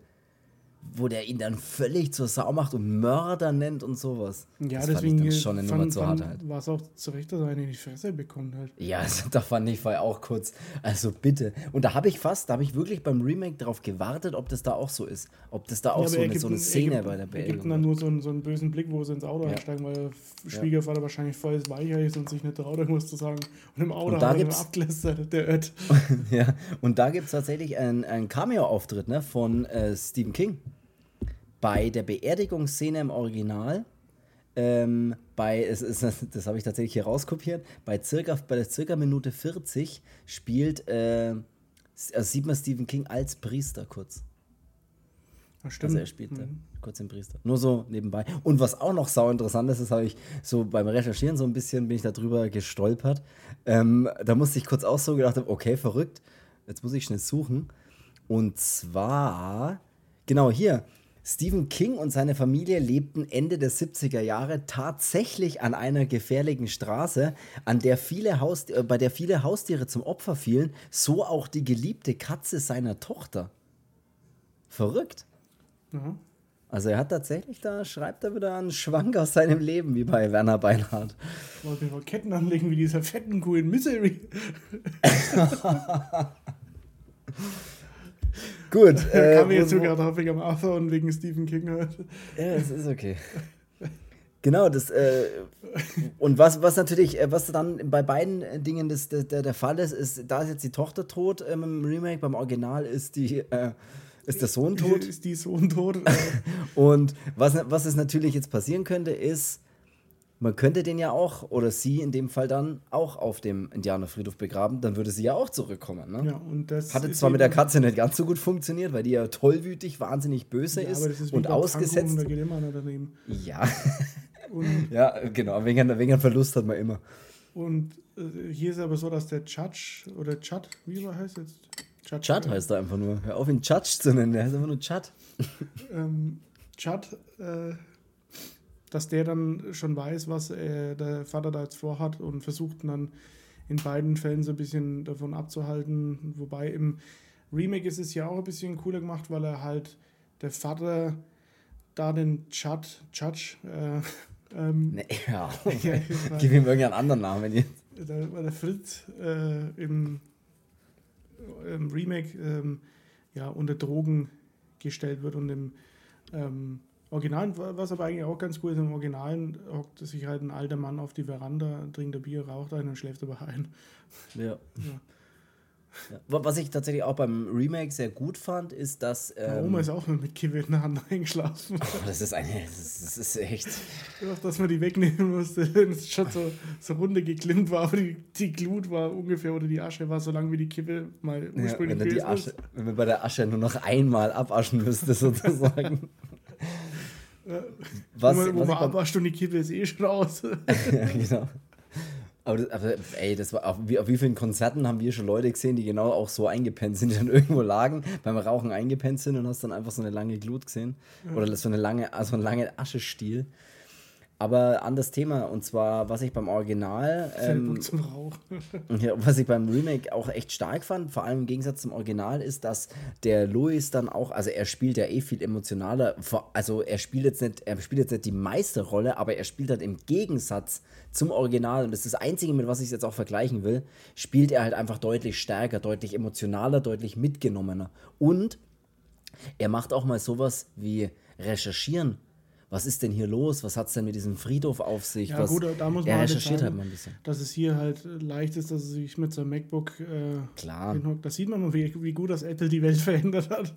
wo der ihn dann völlig zur Sau macht und Mörder nennt und sowas. Ja, das deswegen fand ich dann schon eine fand, Nummer zu hart halt. War es auch zu Recht, dass er einen in die Fresse bekommt halt. Ja, also, da fand ich vorher auch kurz, also bitte. Und da habe ich fast, da habe ich wirklich beim Remake darauf gewartet, ob das da auch so ist. Ob das da auch ja, so, eine, so eine Szene gibt, bei der Beerdigung gibt dann nur so einen, so einen bösen Blick, wo sie ins Auto ja. einsteigen, weil der Schwiegervater ja. wahrscheinlich voll weicher ist und sich nicht traut, irgendwas zu sagen. Und im Auto und da hat er abgelästert, der Ött. ja, und da gibt es tatsächlich einen, einen Cameo-Auftritt ne, von äh, Stephen King bei der Beerdigungsszene im Original, ähm, bei, es ist, das habe ich tatsächlich hier rauskopiert, bei circa, bei der circa Minute 40 spielt, äh, also sieht man Stephen King als Priester kurz. Ach, stimmt. Also er spielt mhm. kurz den Priester. Nur so nebenbei. Und was auch noch sau interessant ist, das habe ich so beim Recherchieren so ein bisschen, bin ich darüber gestolpert. Ähm, da musste ich kurz auch so gedacht haben, okay, verrückt. Jetzt muss ich schnell suchen. Und zwar, genau hier, Stephen King und seine Familie lebten Ende der 70er Jahre tatsächlich an einer gefährlichen Straße, an der viele Haus äh, bei der viele Haustiere zum Opfer fielen, so auch die geliebte Katze seiner Tochter. Verrückt. Ja. Also er hat tatsächlich, da schreibt er wieder einen Schwank aus seinem Leben, wie bei Werner Beinhardt. Wollte mir mal Ketten anlegen wie dieser fetten Kuh in Misery. Gut. Äh, Kam mir jetzt sogar drauf wegen Arthur und wegen Stephen King halt. Ja, es ist okay. Genau, das äh, und was, was natürlich, äh, was dann bei beiden Dingen das, der, der Fall ist, ist, da ist jetzt die Tochter tot ähm, im Remake, beim Original ist die äh, ist der Sohn tot. Ist die Sohn tot. und was, was es natürlich jetzt passieren könnte, ist, man könnte den ja auch, oder sie in dem Fall dann, auch auf dem Indianerfriedhof begraben, dann würde sie ja auch zurückkommen. Ne? Ja, und das Hatte zwar mit der Katze nicht ganz so gut funktioniert, weil die ja tollwütig, wahnsinnig böse ja, ist, ist und ausgesetzt. Einer daneben. Ja. ja, genau, wegen, wegen Verlust hat man immer. Und äh, hier ist aber so, dass der Judge oder Chad, wie er heißt jetzt? Chad, Chad heißt er einfach nur. Hör auf, ihn Judge zu nennen, der heißt einfach nur Chad. ähm, Chad äh, dass der dann schon weiß, was äh, der Vater da jetzt vorhat und versucht dann in beiden Fällen so ein bisschen davon abzuhalten. Wobei im Remake ist es ja auch ein bisschen cooler gemacht, weil er halt der Vater da den Chad, Judge, äh, Ähm, nee, ja, ja gib ihm irgendeinen anderen Namen jetzt. Da war der Fritz äh, im, im, Remake ähm, ja, unter Drogen gestellt wird und im ähm, Originalen, was aber eigentlich auch ganz cool ist, im Originalen hockt sich halt ein alter Mann auf die Veranda, trinkt ein Bier, raucht ein und schläft dabei ein. Ja. ja. Ja. Was ich tatsächlich auch beim Remake sehr gut fand, ist, dass. Ähm, Oma ist auch mit der Hand eingeschlafen. Oh, das ist eine. Das ist, das ist echt. Auch, dass man die wegnehmen musste, wenn es schon so, so runde geklimmt war, aber die, die Glut war ungefähr oder die Asche war so lang wie die Kippe mal ursprünglich ja, wenn, die Asche, wenn man bei der Asche nur noch einmal abaschen müsste, sozusagen. Was, wo man, man abwascht und die Kippe ist eh schon raus. ja, genau. Aber, aber ey, das war auf wie, auf wie vielen Konzerten haben wir schon Leute gesehen, die genau auch so eingepennt sind, die dann irgendwo lagen, beim Rauchen eingepennt sind und hast dann einfach so eine lange Glut gesehen. Oder so eine lange, also einen langen Aschestiel. Aber an das Thema, und zwar, was ich beim Original. Ähm, zum Rauch. ja, was ich beim Remake auch echt stark fand, vor allem im Gegensatz zum Original, ist, dass der Louis dann auch, also er spielt ja eh viel emotionaler, also er spielt jetzt nicht, er spielt jetzt nicht die Meisterrolle, aber er spielt halt im Gegensatz zum Original, und das ist das Einzige, mit was ich es jetzt auch vergleichen will, spielt er halt einfach deutlich stärker, deutlich emotionaler, deutlich mitgenommener. Und er macht auch mal sowas wie recherchieren was ist denn hier los? Was hat es denn mit diesem Friedhof auf sich? Ja, was, gut, da muss man er halt recherchiert halt mal ein bisschen. Dass es hier halt leicht ist, dass er sich mit seinem MacBook äh, Klar. hinhockt. Da sieht man mal, wie, wie gut das Apple die Welt verändert hat.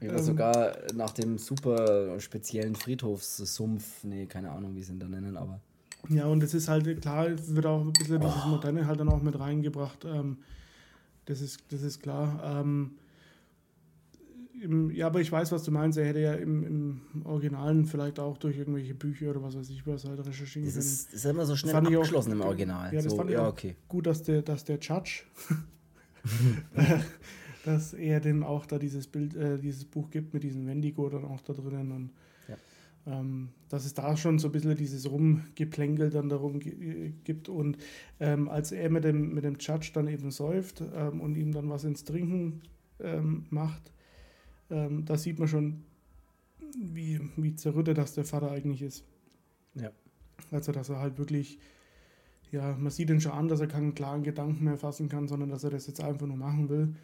Ja, ähm, sogar nach dem super speziellen Friedhofssumpf, nee, keine Ahnung, wie sie ihn da nennen, aber. Ja, und es ist halt, klar, wird auch ein bisschen oh. dieses Moderne halt dann auch mit reingebracht. Ähm, das, ist, das ist klar. Ähm, im, ja, aber ich weiß, was du meinst. Er hätte ja im, im Originalen vielleicht auch durch irgendwelche Bücher oder was weiß ich was halt recherchieren können. Das ist, ist immer so schnell abgeschlossen auch, im Original. Ja, das so, fand ich ja, okay. gut, dass der, dass der Judge, dass er dem auch da dieses Bild, äh, dieses Buch gibt mit diesem Wendigo dann auch da drinnen und ja. ähm, dass es da schon so ein bisschen dieses Rumgeplänkel dann darum gibt und ähm, als er mit dem, mit dem Judge dann eben säuft ähm, und ihm dann was ins Trinken ähm, macht, ähm, da sieht man schon, wie, wie zerrüttet das der Vater eigentlich ist. Ja. Also, dass er halt wirklich, ja, man sieht ihn schon an, dass er keinen klaren Gedanken mehr fassen kann, sondern dass er das jetzt einfach nur machen will.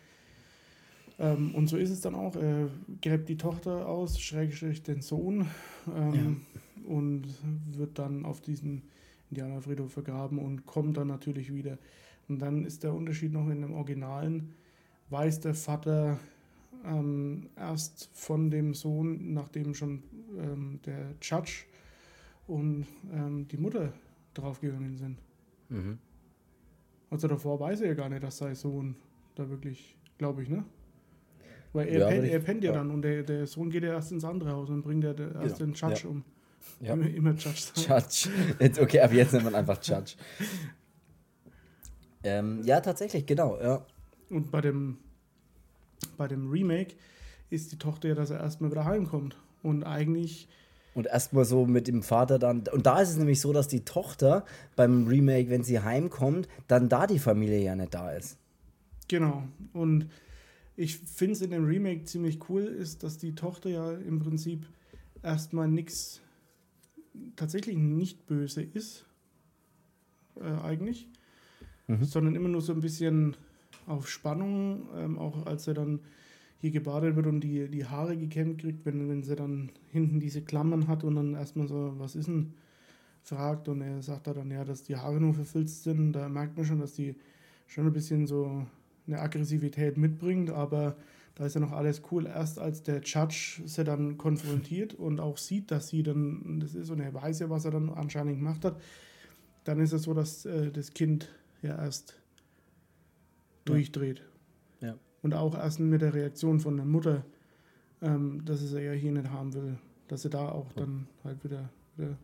Ähm, und so ist es dann auch. Er gräbt die Tochter aus, schrägstrich den Sohn, ähm, ja. und wird dann auf diesen Indianerfriedhof vergraben und kommt dann natürlich wieder. Und dann ist der Unterschied noch in dem Originalen, weiß der Vater ähm, erst von dem Sohn, nachdem schon ähm, der Judge und ähm, die Mutter draufgegangen sind. Mhm. Also davor weiß er ja gar nicht, dass sein Sohn da wirklich, glaube ich, ne? Weil er, ja, pennt, er pennt ja, ja, dann und der, der Sohn geht ja erst ins andere Haus und bringt ja der, erst genau. den Judge ja. um. Ja. Immer, immer Judge sagen. Judge. Jetzt, okay, aber jetzt nennt man einfach Judge. ähm, ja, tatsächlich, genau, ja. Und bei dem bei dem Remake ist die Tochter ja, dass er erstmal wieder heimkommt. Und eigentlich. Und erstmal so mit dem Vater dann. Und da ist es nämlich so, dass die Tochter beim Remake, wenn sie heimkommt, dann da die Familie ja nicht da ist. Genau. Und ich finde es in dem Remake ziemlich cool, ist, dass die Tochter ja im Prinzip erstmal nichts tatsächlich nicht böse ist. Äh, eigentlich. Mhm. Sondern immer nur so ein bisschen auf Spannung, ähm, auch als er dann hier gebadet wird und die, die Haare gekämmt kriegt, wenn, wenn sie dann hinten diese Klammern hat und dann erstmal so, was ist denn, fragt und er sagt da dann, ja, dass die Haare nur verfilzt sind, da merkt man schon, dass die schon ein bisschen so eine Aggressivität mitbringt, aber da ist ja noch alles cool. Erst als der Judge sie dann konfrontiert und auch sieht, dass sie dann das ist und er weiß ja, was er dann anscheinend gemacht hat, dann ist es so, dass äh, das Kind ja erst durchdreht. Ja. Und auch erst mit der Reaktion von der Mutter, ähm, dass es er ja hier nicht haben will, dass er da auch dann halt wieder, wieder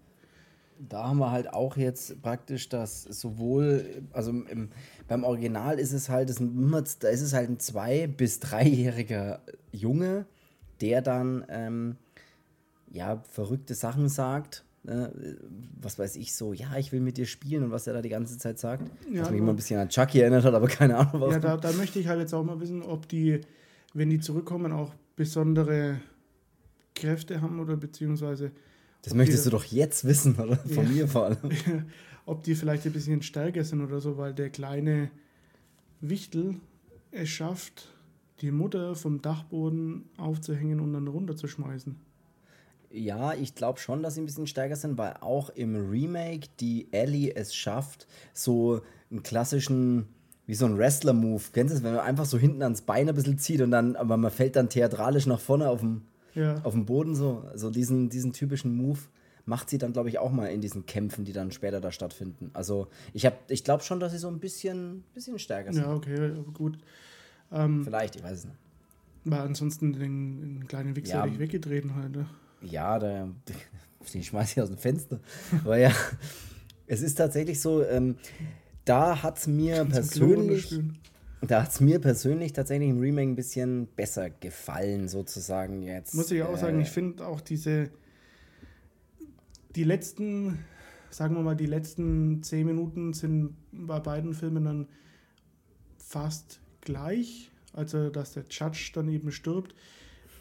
da haben wir halt auch jetzt praktisch das sowohl, also im, beim Original ist es halt, das, da ist es halt ein zwei- bis dreijähriger Junge, der dann ähm, ja verrückte Sachen sagt äh, was weiß ich, so, ja, ich will mit dir spielen und was er da die ganze Zeit sagt. Ja, was mich immer ein bisschen an Chucky erinnert hat, aber keine Ahnung was. Ja, da, da möchte ich halt jetzt auch mal wissen, ob die, wenn die zurückkommen, auch besondere Kräfte haben oder beziehungsweise Das möchtest die, du doch jetzt wissen, oder? Von ja, mir vor allem. ob die vielleicht ein bisschen stärker sind oder so, weil der kleine Wichtel es schafft, die Mutter vom Dachboden aufzuhängen und dann runterzuschmeißen. Ja, ich glaube schon, dass sie ein bisschen stärker sind, weil auch im Remake die Ellie es schafft, so einen klassischen, wie so ein Wrestler-Move. Kennst du das, wenn man einfach so hinten ans Bein ein bisschen zieht und dann, aber man fällt dann theatralisch nach vorne auf dem, ja. auf dem Boden, so, so diesen, diesen typischen Move macht sie dann, glaube ich, auch mal in diesen Kämpfen, die dann später da stattfinden. Also ich, ich glaube schon, dass sie so ein bisschen, bisschen stärker sind. Ja, okay, gut. Ähm, Vielleicht, ich weiß es nicht. Weil ansonsten den, den kleinen Wichser ja, ich weggedreht halt. Ja, der, den schmeiß ich aus dem Fenster. Aber ja, es ist tatsächlich so, ähm, da hat es mir persönlich. Da hat es mir persönlich tatsächlich im Remake ein bisschen besser gefallen, sozusagen jetzt. Muss ich auch äh, sagen, ich finde auch diese, die letzten, sagen wir mal, die letzten zehn Minuten sind bei beiden Filmen dann fast gleich. Also, dass der Judge dann eben stirbt,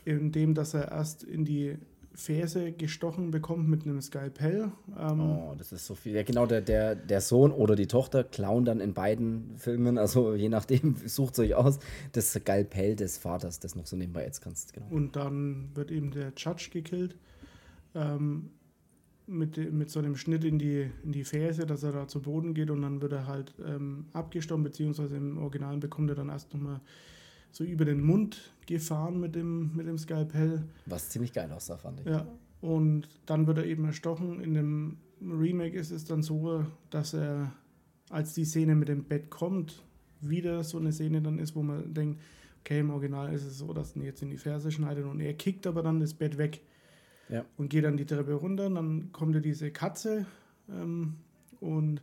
indem dass er erst in die Ferse gestochen bekommt mit einem Skalpell. Ähm oh, das ist so viel. Ja, genau, der, der, der Sohn oder die Tochter klauen dann in beiden Filmen, also je nachdem, sucht es euch aus, das Skalpell des Vaters, das noch so nebenbei jetzt kannst. Genau. Und dann wird eben der Judge gekillt. Ähm, mit, mit so einem Schnitt in die, in die Ferse, dass er da zu Boden geht und dann wird er halt ähm, abgestorben, beziehungsweise im Original bekommt er dann erst nochmal so über den Mund gefahren mit dem, mit dem Skalpell. Was ziemlich geil aussah, fand ich. Ja, und dann wird er eben erstochen. In dem Remake ist es dann so, dass er, als die Szene mit dem Bett kommt, wieder so eine Szene dann ist, wo man denkt, okay, im Original ist es so, dass er jetzt in die Ferse schneidet und er kickt aber dann das Bett weg ja. und geht dann die Treppe runter. Und dann kommt ja diese Katze ähm, und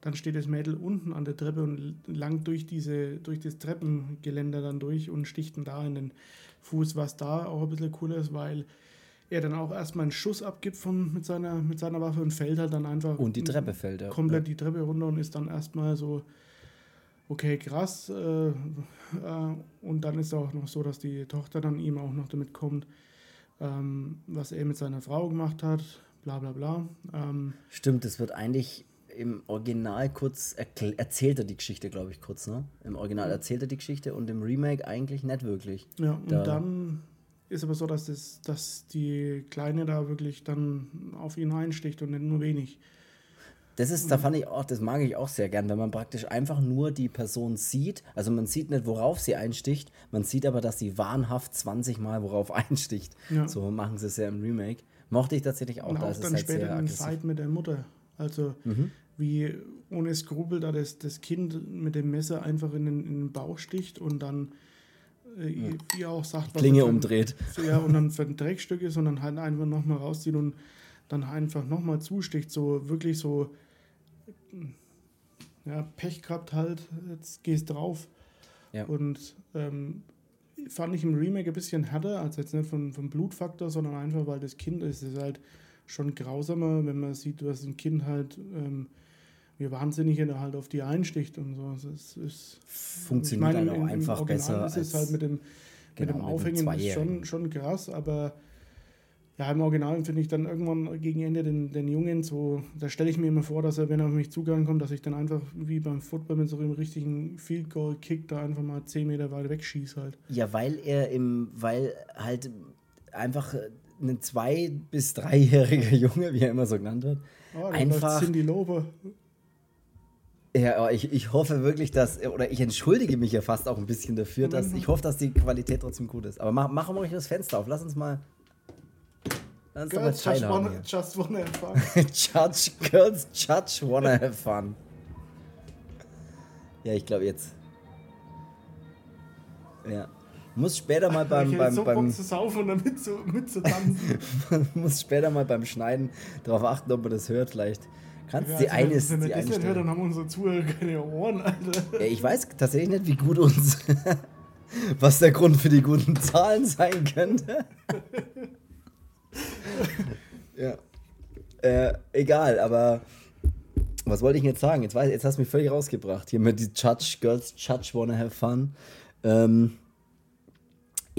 dann steht das Mädel unten an der Treppe und langt durch, diese, durch das Treppengeländer dann durch und sticht dann da in den Fuß, was da auch ein bisschen cool ist, weil er dann auch erstmal einen Schuss abgibt von, mit, seiner, mit seiner Waffe und fällt halt dann einfach. Und die Treppe fällt, ja. Komplett die Treppe runter und ist dann erstmal so, okay, krass. Äh, äh, und dann ist es auch noch so, dass die Tochter dann ihm auch noch damit kommt, ähm, was er mit seiner Frau gemacht hat, bla bla bla. Ähm, Stimmt, es wird eigentlich im Original kurz erzählt er die Geschichte, glaube ich, kurz, ne? Im Original erzählt er die Geschichte und im Remake eigentlich nicht wirklich. Ja, und da dann ist aber so, dass, das, dass die Kleine da wirklich dann auf ihn einsticht und nicht nur wenig. Das ist, da fand ich auch, das mag ich auch sehr gern, wenn man praktisch einfach nur die Person sieht. Also man sieht nicht, worauf sie einsticht, man sieht aber, dass sie wahnhaft 20 Mal worauf einsticht. Ja. So machen sie es ja im Remake. Mochte ich tatsächlich auch. Und da auch dann halt später den Fight mit der Mutter. Also mhm. wie ohne Skrupel da das, das Kind mit dem Messer einfach in den, in den Bauch sticht und dann äh, ja. wie auch sagt, was Klinge umdreht. Ja, und dann für ein Dreckstück ist und dann halt einfach nochmal rauszieht und dann einfach nochmal zusticht. So wirklich so ja, Pech gehabt halt, jetzt gehst drauf. Ja. Und ähm, fand ich im Remake ein bisschen härter, als jetzt nicht vom, vom Blutfaktor, sondern einfach, weil das Kind ist, ist halt schon grausamer, wenn man sieht, was ein Kind halt, ähm, wie wahnsinnig er halt auf die einsticht und so. Es ist, Funktioniert ich meine, halt auch einfach besser. Ist es halt mit dem, genau, mit dem Aufhängen mit dem schon, schon krass, aber ja, im Original finde ich dann irgendwann gegen Ende den, den Jungen so, da stelle ich mir immer vor, dass er, wenn er auf mich zugegangen kommt, dass ich dann einfach wie beim Football mit so einem richtigen Field Goal Kick da einfach mal 10 Meter weit wegschieße halt. Ja, weil er im, weil halt einfach ein zwei- bis dreijähriger Junge, wie er immer so genannt wird, oh, einfach. Cindy Lobe. Ja, ich, ich hoffe wirklich, dass, oder ich entschuldige mich ja fast auch ein bisschen dafür, dass ich hoffe, dass die Qualität trotzdem gut ist. Aber mach, machen wir euch das Fenster auf, lass uns mal Girls just wanna, just wanna have fun. Judge, girls just wanna have fun. Ja, ich glaube jetzt. Ja. Muss später mal beim. Ich beim, so beim Bock zu saufen und damit zu, mit zu tanzen. muss später mal beim Schneiden darauf achten, ob man das hört. Vielleicht kannst ja, die also eine ist. Wenn wir das nicht hört, dann haben unsere Zuhörer keine Ohren, Alter. Ja, ich weiß tatsächlich nicht, wie gut uns. was der Grund für die guten Zahlen sein könnte. ja. Äh, egal, aber was wollte ich jetzt sagen? Jetzt, weiß, jetzt hast du mich völlig rausgebracht. Hier mit die Judge, Girls Judge Wanna Have Fun. Ähm,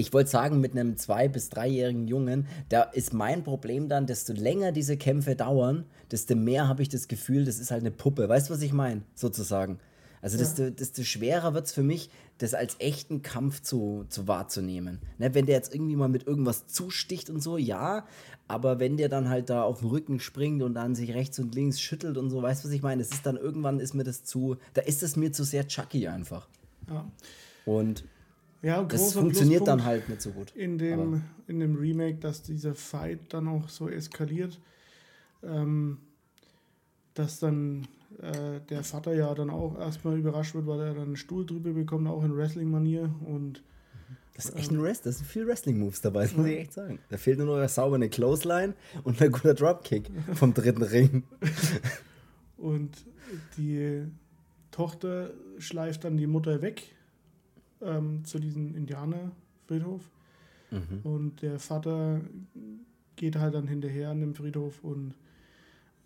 ich wollte sagen, mit einem zwei- bis dreijährigen Jungen, da ist mein Problem dann, desto länger diese Kämpfe dauern, desto mehr habe ich das Gefühl, das ist halt eine Puppe. Weißt du, was ich meine? Sozusagen. Also desto, ja. desto schwerer wird es für mich, das als echten Kampf zu, zu wahrzunehmen. Ne, wenn der jetzt irgendwie mal mit irgendwas zusticht und so, ja, aber wenn der dann halt da auf dem Rücken springt und dann sich rechts und links schüttelt und so, weißt du, was ich meine? Das ist dann irgendwann ist mir das zu, da ist es mir zu sehr Chucky einfach. Ja. Und ja, das funktioniert dann halt nicht so gut. In dem, in dem Remake, dass dieser Fight dann auch so eskaliert, ähm, dass dann äh, der Vater ja dann auch erstmal überrascht wird, weil er dann einen Stuhl drüber bekommt, auch in Wrestling-Manier. Und das ist echt ein Rest, das sind viele Wrestling-Moves dabei, das muss ich echt sagen. Da fehlt nur noch eine saubere Clothesline und ein guter Dropkick vom dritten Ring. und die Tochter schleift dann die Mutter weg ähm, zu diesem Indianerfriedhof. Mhm. Und der Vater geht halt dann hinterher an dem Friedhof und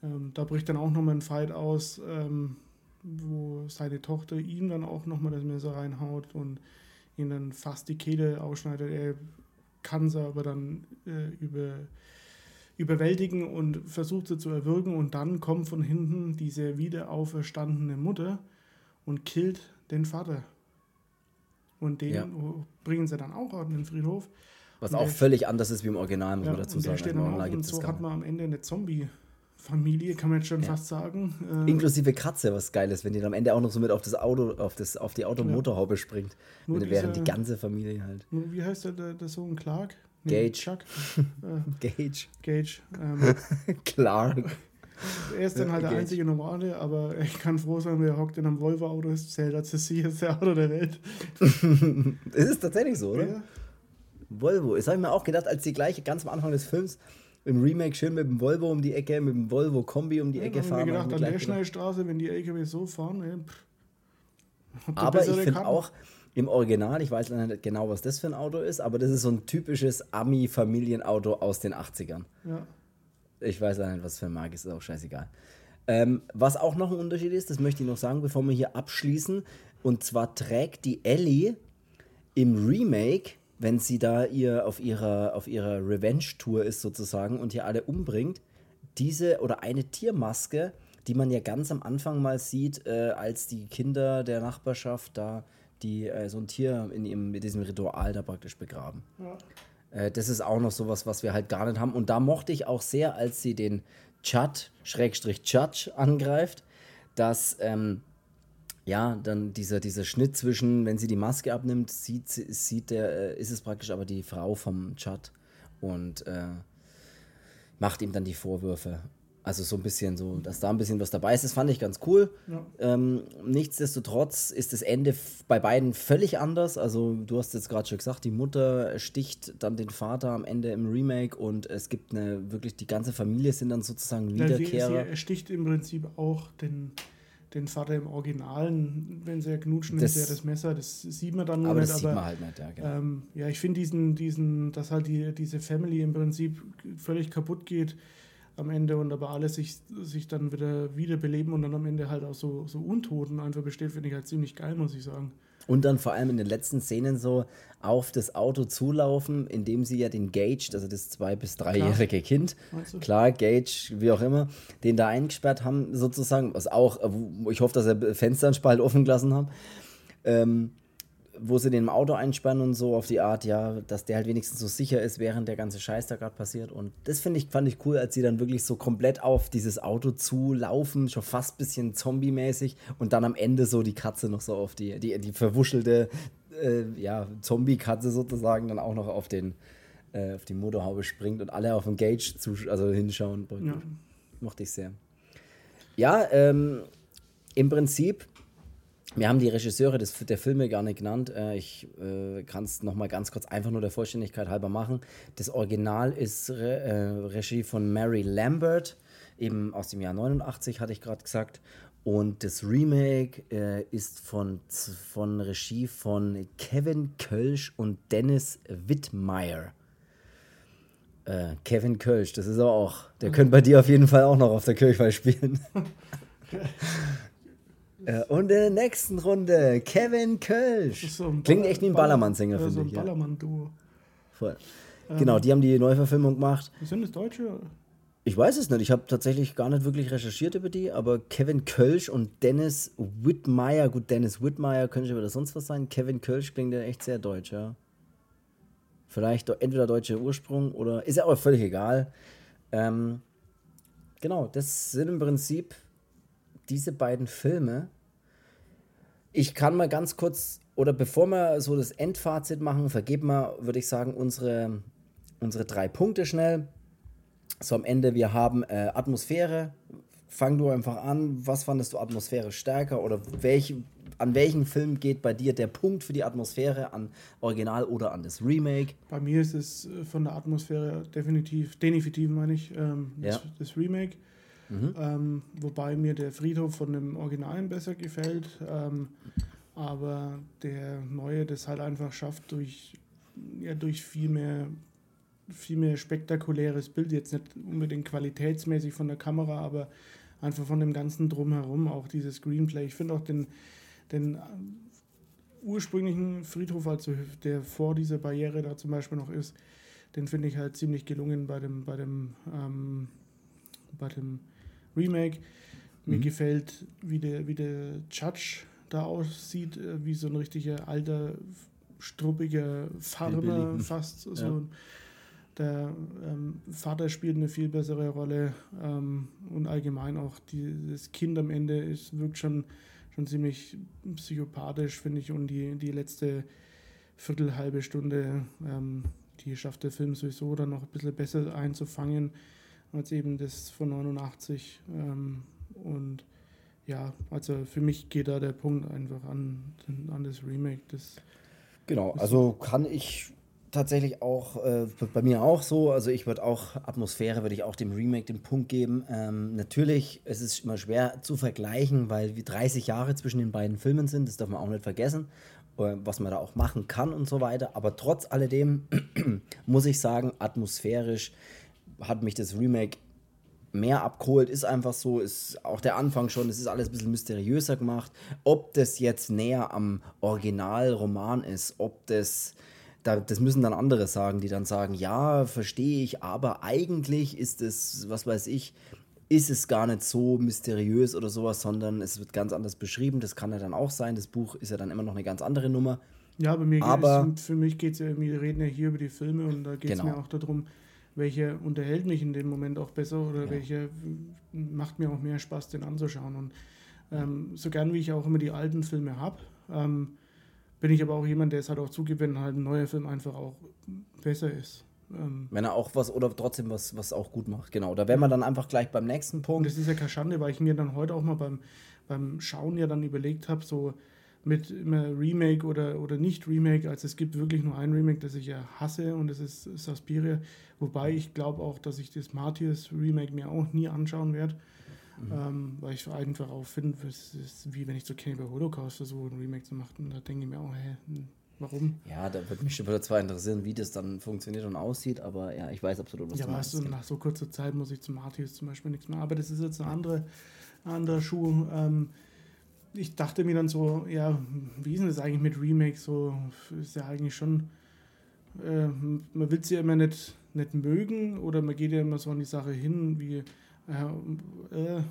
ähm, da bricht dann auch nochmal ein Fight aus, ähm, wo seine Tochter ihm dann auch nochmal das Messer reinhaut und ihn dann fast die Kehle ausschneidet. Er kann sie aber dann äh, über, überwältigen und versucht sie zu erwürgen und dann kommt von hinten diese wieder auferstandene Mutter und killt den Vater. Und den ja. bringen sie dann auch auf den Friedhof. Was und auch völlig anders ist wie im Original, muss ja, man dazu sagen. Steht also auf, und so hat man am Ende eine Zombie-Familie, kann man jetzt schon ja. fast sagen. Äh, Inklusive Katze, was geil ist, wenn die dann am Ende auch noch so mit auf das Auto, auf, das, auf die Automotorhaube springt. Nur während die ganze Familie halt. Wie heißt der, der, der Sohn Clark? Nee, Gage. Chuck. äh, Gage. Gage. Ähm, Clark. Er ist dann halt der einzige Normale, aber ich kann froh sein, wer hockt in einem Volvo-Auto, ist zählt als das sicherste Auto der Welt. es ist tatsächlich so, oder? Ja. Volvo. Das habe ich mir auch gedacht, als die gleiche ganz am Anfang des Films im Remake schön mit dem Volvo um die Ecke, mit dem Volvo Kombi um die ja, Ecke fahren. Ich mir gedacht, an der Schnellstraße, wenn die LKW so fahren, ey, aber ich finde auch im Original, ich weiß nicht genau, was das für ein Auto ist, aber das ist so ein typisches Ami-Familienauto aus den 80ern. Ja. Ich weiß auch nicht, was für ein Marke ist, ist auch scheißegal. Ähm, was auch noch ein Unterschied ist, das möchte ich noch sagen, bevor wir hier abschließen. Und zwar trägt die Ellie im Remake, wenn sie da ihr auf ihrer, auf ihrer Revenge-Tour ist sozusagen und hier alle umbringt, diese oder eine Tiermaske, die man ja ganz am Anfang mal sieht, äh, als die Kinder der Nachbarschaft da die äh, so ein Tier in, ihrem, mit diesem Ritual da praktisch begraben. Ja. Äh, das ist auch noch sowas, was wir halt gar nicht haben. Und da mochte ich auch sehr, als sie den Chat, Schrägstrich Judge angreift, dass ähm, ja, dann dieser, dieser Schnitt zwischen, wenn sie die Maske abnimmt, sieht, sieht der, äh, ist es praktisch aber die Frau vom Chat und äh, macht ihm dann die Vorwürfe. Also so ein bisschen so, dass da ein bisschen was dabei ist, das fand ich ganz cool. Ja. Ähm, nichtsdestotrotz ist das Ende bei beiden völlig anders. Also du hast jetzt gerade schon gesagt, die Mutter sticht dann den Vater am Ende im Remake und es gibt eine wirklich, die ganze Familie sind dann sozusagen Wiederkehrer. Ja, sie, sie sticht im Prinzip auch den, den Vater im Originalen, wenn sie ja knutschen, das, nimmt er das Messer, das sieht man dann nur aber nicht. Das aber, sieht man halt nicht, ja, genau. ähm, ja ich finde diesen, diesen, dass halt die, diese Family im Prinzip völlig kaputt geht am Ende und aber alles sich, sich dann wieder wiederbeleben und dann am Ende halt auch so, so Untoten einfach besteht, finde ich halt ziemlich geil, muss ich sagen. Und dann vor allem in den letzten Szenen so auf das Auto zulaufen, indem sie ja den Gage, also das zwei- bis dreijährige Kind, klar, Gage, wie auch immer, den da eingesperrt haben, sozusagen, was auch, ich hoffe, dass er Fensternspalt offen gelassen haben. Ähm, wo sie den im Auto einspannen und so auf die Art, ja, dass der halt wenigstens so sicher ist, während der ganze Scheiß da gerade passiert. Und das finde ich, fand ich cool, als sie dann wirklich so komplett auf dieses Auto zulaufen, schon fast ein bisschen zombie-mäßig und dann am Ende so die Katze noch so auf die, die, die verwuschelte, äh, ja, Zombie-Katze sozusagen dann auch noch auf den, äh, auf die Motorhaube springt und alle auf den Gage zu, also hinschauen. Ja. Mochte ich sehr. Ja, ähm, im Prinzip wir haben die Regisseure des, der Filme gar nicht genannt. Äh, ich äh, kann es nochmal ganz kurz einfach nur der Vollständigkeit halber machen. Das Original ist Re äh, Regie von Mary Lambert, eben aus dem Jahr 89, hatte ich gerade gesagt. Und das Remake äh, ist von, von Regie von Kevin Kölsch und Dennis Wittmeier. Äh, Kevin Kölsch, das ist auch, der könnte bei dir auf jeden Fall auch noch auf der Kirchweih spielen. Äh, und in der nächsten Runde Kevin Kölsch. So Klingt echt wie ein Ballermann-Sänger, finde so ich. So ein Ballermann-Duo. voll. Ähm, genau, die haben die Neuverfilmung gemacht. Sind das Deutsche? Ich weiß es nicht. Ich habe tatsächlich gar nicht wirklich recherchiert über die, aber Kevin Kölsch und Dennis Whitmire, gut, Dennis Whitmire könnte wieder sonst was sein. Kevin Kölsch klingt ja echt sehr deutsch, ja. Vielleicht entweder deutscher Ursprung oder ist ja aber völlig egal. Ähm, genau, das sind im Prinzip diese beiden Filme. Ich kann mal ganz kurz, oder bevor wir so das Endfazit machen, vergeben wir, würde ich sagen, unsere, unsere drei Punkte schnell so am Ende, wir haben äh, Atmosphäre. Fang du einfach an. Was fandest du Atmosphäre stärker oder welch, an welchem Film geht bei dir der Punkt für die Atmosphäre? An Original oder an das Remake? Bei mir ist es äh, von der Atmosphäre definitiv, definitiv meine ich, ähm, das, ja. das, Remake. Mhm. Ähm, wobei mir der Friedhof von dem Originalen besser gefällt. Ähm, aber der neue das halt einfach schafft durch, ja, durch viel mehr viel mehr spektakuläres Bild, jetzt nicht unbedingt qualitätsmäßig von der Kamera, aber einfach von dem ganzen Drumherum, auch dieses Screenplay. Ich finde auch den, den äh, ursprünglichen Friedhof, also der vor dieser Barriere da zum Beispiel noch ist, den finde ich halt ziemlich gelungen bei dem, bei dem, ähm, bei dem Remake. Mir mhm. gefällt, wie der, wie der Judge da aussieht, äh, wie so ein richtiger alter, struppiger Farmer fast. So ja. Der ähm, Vater spielt eine viel bessere Rolle ähm, und allgemein auch die, das Kind am Ende ist, wirkt schon, schon ziemlich psychopathisch, finde ich. Und die, die letzte Viertel, halbe Stunde, ähm, die schafft der Film sowieso dann noch ein bisschen besser einzufangen als eben das von 89. Ähm, und ja, also für mich geht da der Punkt einfach an, an das Remake. Das genau, also kann ich tatsächlich auch äh, bei mir auch so. Also ich würde auch Atmosphäre würde ich auch dem Remake den Punkt geben. Ähm, natürlich, es ist immer schwer zu vergleichen, weil wie 30 Jahre zwischen den beiden Filmen sind. Das darf man auch nicht vergessen, äh, was man da auch machen kann und so weiter. Aber trotz alledem muss ich sagen, atmosphärisch hat mich das Remake mehr abgeholt, ist einfach so, ist auch der Anfang schon, es ist alles ein bisschen mysteriöser gemacht. Ob das jetzt näher am Originalroman ist, ob das da, das müssen dann andere sagen, die dann sagen, ja, verstehe ich, aber eigentlich ist es, was weiß ich, ist es gar nicht so mysteriös oder sowas, sondern es wird ganz anders beschrieben. Das kann ja dann auch sein. Das Buch ist ja dann immer noch eine ganz andere Nummer. Ja, aber mir aber, es, für mich geht es ja, wir reden ja hier über die Filme und da geht es genau. mir auch darum, welcher unterhält mich in dem Moment auch besser oder ja. welcher macht mir auch mehr Spaß, den anzuschauen. Und ähm, so gern wie ich auch immer die alten Filme habe, ähm, bin ich aber auch jemand, der es halt auch zugibt, wenn halt ein neuer Film einfach auch besser ist. Ähm wenn er auch was oder trotzdem was, was auch gut macht, genau. Da wären wir dann einfach gleich beim nächsten Punkt. Und das ist ja keine Schande, weil ich mir dann heute auch mal beim, beim Schauen ja dann überlegt habe, so mit immer Remake oder, oder nicht Remake. Also es gibt wirklich nur ein Remake, das ich ja hasse und das ist Suspiria. Wobei ich glaube auch, dass ich das Martyrs Remake mir auch nie anschauen werde. Mhm. Ähm, weil ich einfach auch finde, es ist wie wenn ich so Cannibal Holocaust versuche, ein Remake zu machen. Da denke ich mir auch, hä, hm, warum? Ja, da würde mich schon zwar interessieren, wie das dann funktioniert und aussieht, aber ja, ich weiß absolut, was ja, du meinst. Ja, nach so kurzer Zeit muss ich zum Martius zum Beispiel nichts mehr. Aber das ist jetzt ein andere, anderer Schuh. Ähm, ich dachte mir dann so, ja, wie ist denn das eigentlich mit Remakes? So ist ja eigentlich schon, äh, man will sie ja immer nicht, nicht mögen oder man geht ja immer so an die Sache hin, wie äh,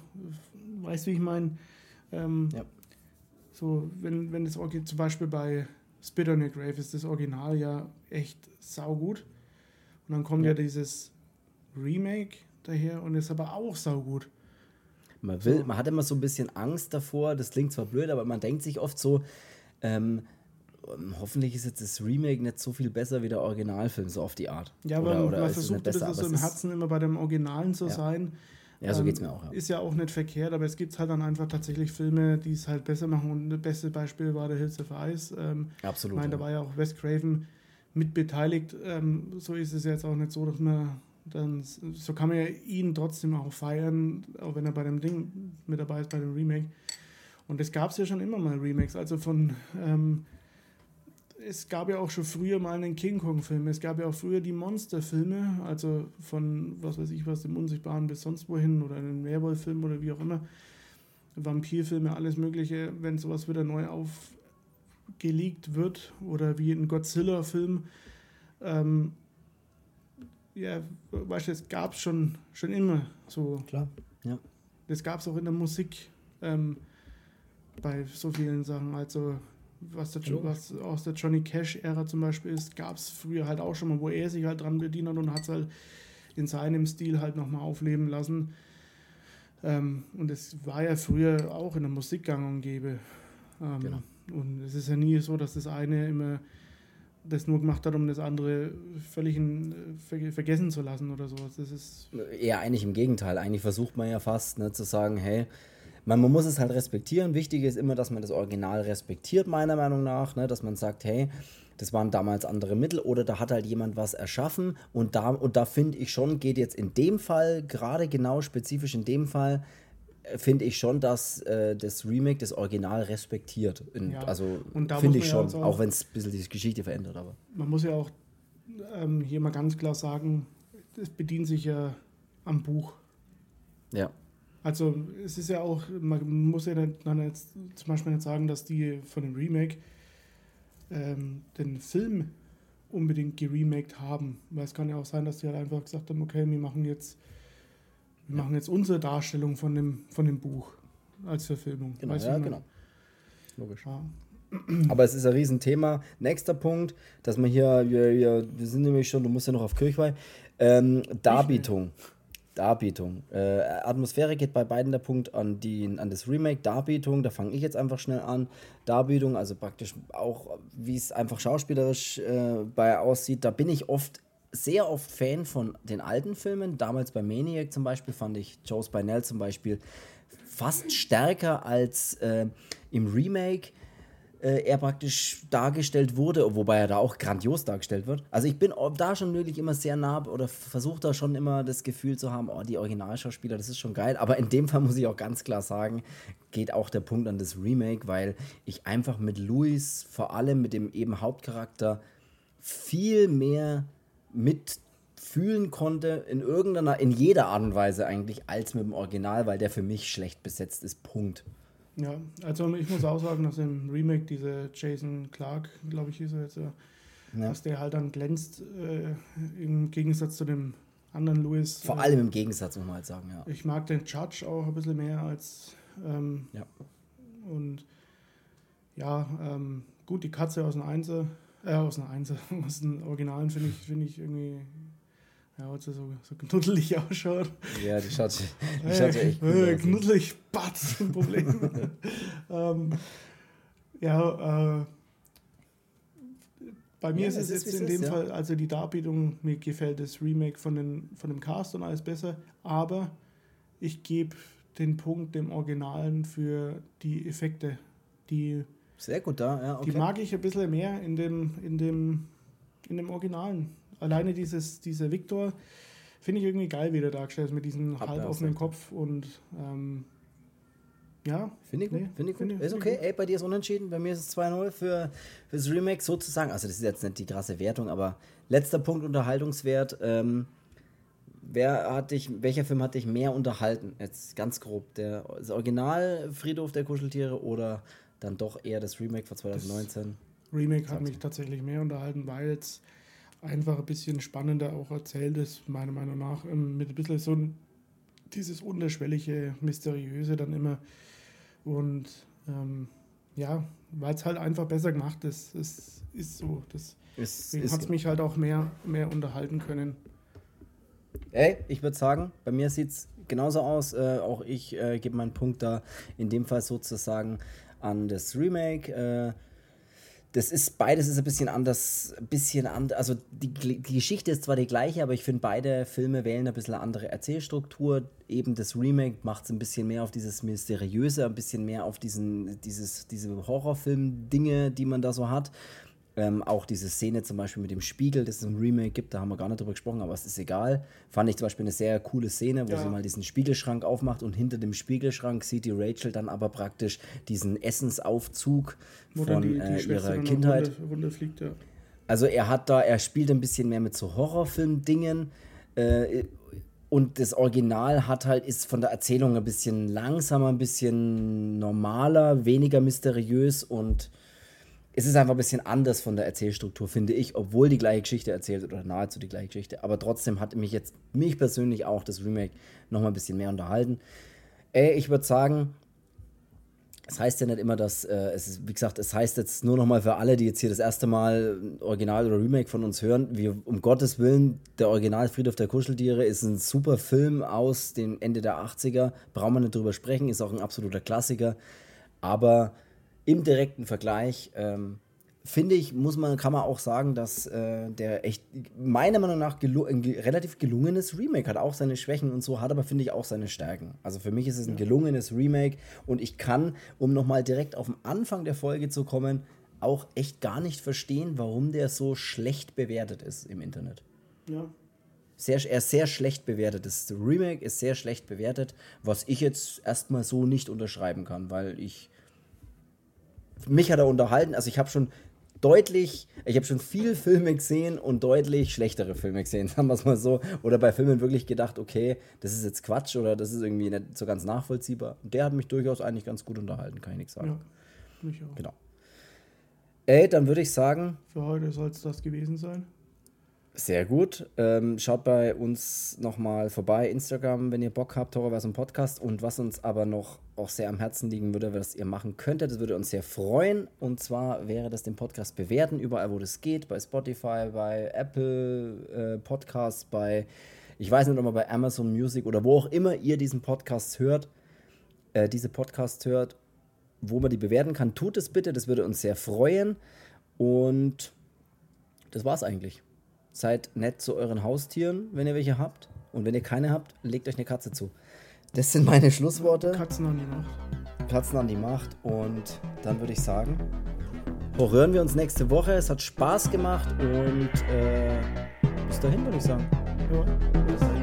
weißt du, wie ich meine? Ähm, ja. So, wenn, wenn das Original, zum Beispiel bei Spit on Your Grave ist das Original ja echt saugut. Und dann kommt ja, ja dieses Remake daher und ist aber auch saugut. Man will, man hat immer so ein bisschen Angst davor, das klingt zwar blöd, aber man denkt sich oft so, ähm, hoffentlich ist jetzt das Remake nicht so viel besser wie der Originalfilm, so auf die Art. Ja, aber oder, oder man versucht das, das so im Herzen immer bei dem Originalen zu ja. sein. Ja, so geht es mir auch. Ja. Ist ja auch nicht verkehrt, aber es gibt halt dann einfach tatsächlich Filme, die es halt besser machen. Und das beste Beispiel war der Hills of Ice. Ähm, Absolut. Ich meine, da war ja auch Wes Craven mit beteiligt. Ähm, so ist es jetzt auch nicht so, dass man dann, so kann man ja ihn trotzdem auch feiern, auch wenn er bei dem Ding mit dabei ist, bei dem Remake. Und es gab es ja schon immer mal Remakes. Also von ähm, es gab ja auch schon früher mal einen King Kong-Film. Es gab ja auch früher die Monster-Filme, also von, was weiß ich was, dem Unsichtbaren bis sonst wohin oder einen Werwolf-Film oder wie auch immer. Vampirfilme, alles Mögliche. Wenn sowas wieder neu aufgelegt wird oder wie ein Godzilla-Film, ähm, ja, weißt du, das gab es schon, schon immer so. Klar, ja. Das gab es auch in der Musik ähm, bei so vielen Sachen. Also, was, der, was aus der Johnny Cash-Ära zum Beispiel ist, gab es früher halt auch schon mal, wo er sich halt dran bedient hat und hat es halt in seinem Stil halt nochmal aufleben lassen. Ähm, und es war ja früher auch in der Musik gang und gäbe. Ähm, genau. Und es ist ja nie so, dass das eine immer das nur gemacht hat, um das andere völlig in, ver vergessen zu lassen oder sowas. Das ist Eher eigentlich im Gegenteil. Eigentlich versucht man ja fast ne, zu sagen, hey, man, man muss es halt respektieren. Wichtig ist immer, dass man das Original respektiert, meiner Meinung nach. Ne, dass man sagt, hey, das waren damals andere Mittel oder da hat halt jemand was erschaffen und da, und da finde ich schon, geht jetzt in dem Fall, gerade genau spezifisch in dem Fall, finde ich schon, dass äh, das Remake das Original respektiert. In, ja. Also finde ich schon, ja auch, auch wenn es ein bisschen die Geschichte verändert. Aber. Man muss ja auch ähm, hier mal ganz klar sagen, es bedient sich ja am Buch. Ja. Also es ist ja auch, man muss ja dann jetzt zum Beispiel nicht sagen, dass die von dem Remake ähm, den Film unbedingt geremaked haben. Weil es kann ja auch sein, dass die halt einfach gesagt haben, okay, wir machen jetzt wir machen jetzt unsere Darstellung von dem, von dem Buch als Verfilmung. Genau, weißt ja, genau. Logisch. Ja. Aber es ist ein Riesenthema. Nächster Punkt, dass man hier, wir, wir, wir sind nämlich schon, du musst ja noch auf Kirchweih, ähm, Darbietung. Darbietung. Äh, Atmosphäre geht bei beiden der Punkt an, die, an das Remake. Darbietung, da fange ich jetzt einfach schnell an. Darbietung, also praktisch auch, wie es einfach schauspielerisch äh, bei aussieht, da bin ich oft sehr oft Fan von den alten Filmen. Damals bei Maniac zum Beispiel fand ich Joe Spinell zum Beispiel fast stärker als äh, im Remake äh, er praktisch dargestellt wurde, wobei er da auch grandios dargestellt wird. Also ich bin da schon wirklich immer sehr nah oder versuche da schon immer das Gefühl zu haben, oh, die Originalschauspieler, das ist schon geil. Aber in dem Fall muss ich auch ganz klar sagen, geht auch der Punkt an das Remake, weil ich einfach mit Louis, vor allem mit dem eben Hauptcharakter, viel mehr mitfühlen konnte, in irgendeiner, in jeder Art und Weise eigentlich, als mit dem Original, weil der für mich schlecht besetzt ist. Punkt. Ja, also ich muss auch sagen, dass im Remake diese Jason Clark, glaube ich, hieß er jetzt, ja, dass der halt dann glänzt äh, im Gegensatz zu dem anderen Louis. Vor allem im Gegensatz, muss man halt sagen, ja. Ich mag den Judge auch ein bisschen mehr als. Ähm, ja. Und ja, ähm, gut, die Katze aus dem Einser äh, aus einer Einser, aus den Originalen finde ich, find ich irgendwie, ja, weil sie so, so knuddelig ausschaut. Ja, die schaut, die schaut ja echt gut äh, Knuddelig, Batz, ein Problem. ähm, ja, äh, bei mir ja, ist es jetzt in dem ist, Fall, also die Darbietung, mir gefällt das Remake von, den, von dem Cast und alles besser, aber ich gebe den Punkt dem Originalen für die Effekte, die sehr gut da, ja. Okay. Die mag ich ein bisschen mehr in dem, in dem, in dem Originalen. Alleine dieses, dieser Victor finde ich irgendwie geil, wie der dargestellt ist, mit diesem halb offenen Kopf und ähm, ja. Finde ich gut. Nee, find ich gut. Find, ist okay. Ey, bei dir ist unentschieden. Bei mir ist es 2-0 für, für das Remake sozusagen. Also, das ist jetzt nicht die krasse Wertung, aber letzter Punkt: Unterhaltungswert. Ähm, wer hat dich, welcher Film hat dich mehr unterhalten? Jetzt ganz grob. Der, das Original Friedhof der Kuscheltiere oder dann doch eher das Remake von 2019. Das Remake hat mich tatsächlich mehr unterhalten, weil es einfach ein bisschen spannender auch erzählt ist, meiner Meinung nach. Ähm, mit ein bisschen so ein, dieses unterschwellige, mysteriöse dann immer. Und ähm, ja, weil es halt einfach besser gemacht ist. Es ist so. Das, ist, deswegen hat es mich halt auch mehr, mehr unterhalten können. Ey, ich würde sagen, bei mir sieht es genauso aus. Äh, auch ich äh, gebe meinen Punkt da in dem Fall sozusagen an das Remake. Äh, das ist beides ist ein bisschen anders, bisschen anders. Also die, die Geschichte ist zwar die gleiche, aber ich finde beide Filme wählen ein bisschen andere Erzählstruktur. Eben das Remake macht es ein bisschen mehr auf dieses mysteriöse, ein bisschen mehr auf diesen dieses diese Horrorfilm-Dinge, die man da so hat. Ähm, auch diese Szene zum Beispiel mit dem Spiegel, das es im Remake gibt, da haben wir gar nicht drüber gesprochen, aber es ist egal. Fand ich zum Beispiel eine sehr coole Szene, wo ja. sie mal diesen Spiegelschrank aufmacht und hinter dem Spiegelschrank sieht die Rachel dann aber praktisch diesen Essensaufzug wo von die, die äh, ihrer Kindheit. Runde, Runde fliegt, ja. Also er hat da, er spielt ein bisschen mehr mit so Horrorfilm-Dingen. Äh, und das Original hat halt, ist von der Erzählung ein bisschen langsamer, ein bisschen normaler, weniger mysteriös und es ist einfach ein bisschen anders von der Erzählstruktur, finde ich, obwohl die gleiche Geschichte erzählt oder nahezu die gleiche Geschichte. Aber trotzdem hat mich jetzt, mich persönlich auch, das Remake nochmal ein bisschen mehr unterhalten. Ey, ich würde sagen, es heißt ja nicht immer, dass, äh, es ist, wie gesagt, es heißt jetzt nur nochmal für alle, die jetzt hier das erste Mal Original oder Remake von uns hören, wir, um Gottes Willen, der Original Friedhof der Kuscheltiere ist ein super Film aus dem Ende der 80er, brauchen wir nicht drüber sprechen, ist auch ein absoluter Klassiker, aber im direkten Vergleich ähm, finde ich, muss man, kann man auch sagen, dass äh, der echt meiner Meinung nach gelu ein relativ gelungenes Remake hat. Auch seine Schwächen und so, hat aber, finde ich, auch seine Stärken. Also für mich ist es ein gelungenes Remake und ich kann, um nochmal direkt auf den Anfang der Folge zu kommen, auch echt gar nicht verstehen, warum der so schlecht bewertet ist im Internet. Ja. Sehr, er ist sehr schlecht bewertet. Das Remake ist sehr schlecht bewertet, was ich jetzt erstmal so nicht unterschreiben kann, weil ich mich hat er unterhalten. Also ich habe schon deutlich, ich habe schon viel Filme gesehen und deutlich schlechtere Filme gesehen, sagen wir es mal so. Oder bei Filmen wirklich gedacht, okay, das ist jetzt Quatsch oder das ist irgendwie nicht so ganz nachvollziehbar. Und der hat mich durchaus eigentlich ganz gut unterhalten, kann ich nichts sagen. Ja, mich auch. Genau. Ey, dann würde ich sagen. Für heute soll es das gewesen sein. Sehr gut. Ähm, schaut bei uns nochmal vorbei, Instagram, wenn ihr Bock habt, Horrorverse und Podcast. Und was uns aber noch auch sehr am Herzen liegen würde, was ihr machen könntet, das würde uns sehr freuen. Und zwar wäre das den Podcast bewerten, überall wo das geht, bei Spotify, bei Apple äh, Podcasts, bei, ich weiß nicht, ob bei Amazon Music oder wo auch immer ihr diesen Podcast hört, äh, diese Podcast hört, wo man die bewerten kann. Tut es bitte, das würde uns sehr freuen. Und das war's eigentlich. Seid nett zu euren Haustieren, wenn ihr welche habt. Und wenn ihr keine habt, legt euch eine Katze zu. Das sind meine Schlussworte. Katzen an die Macht. Katzen an die Macht. Und dann würde ich sagen, hören wir uns nächste Woche. Es hat Spaß gemacht und äh, bis dahin würde ich sagen. Ja. Bis dahin.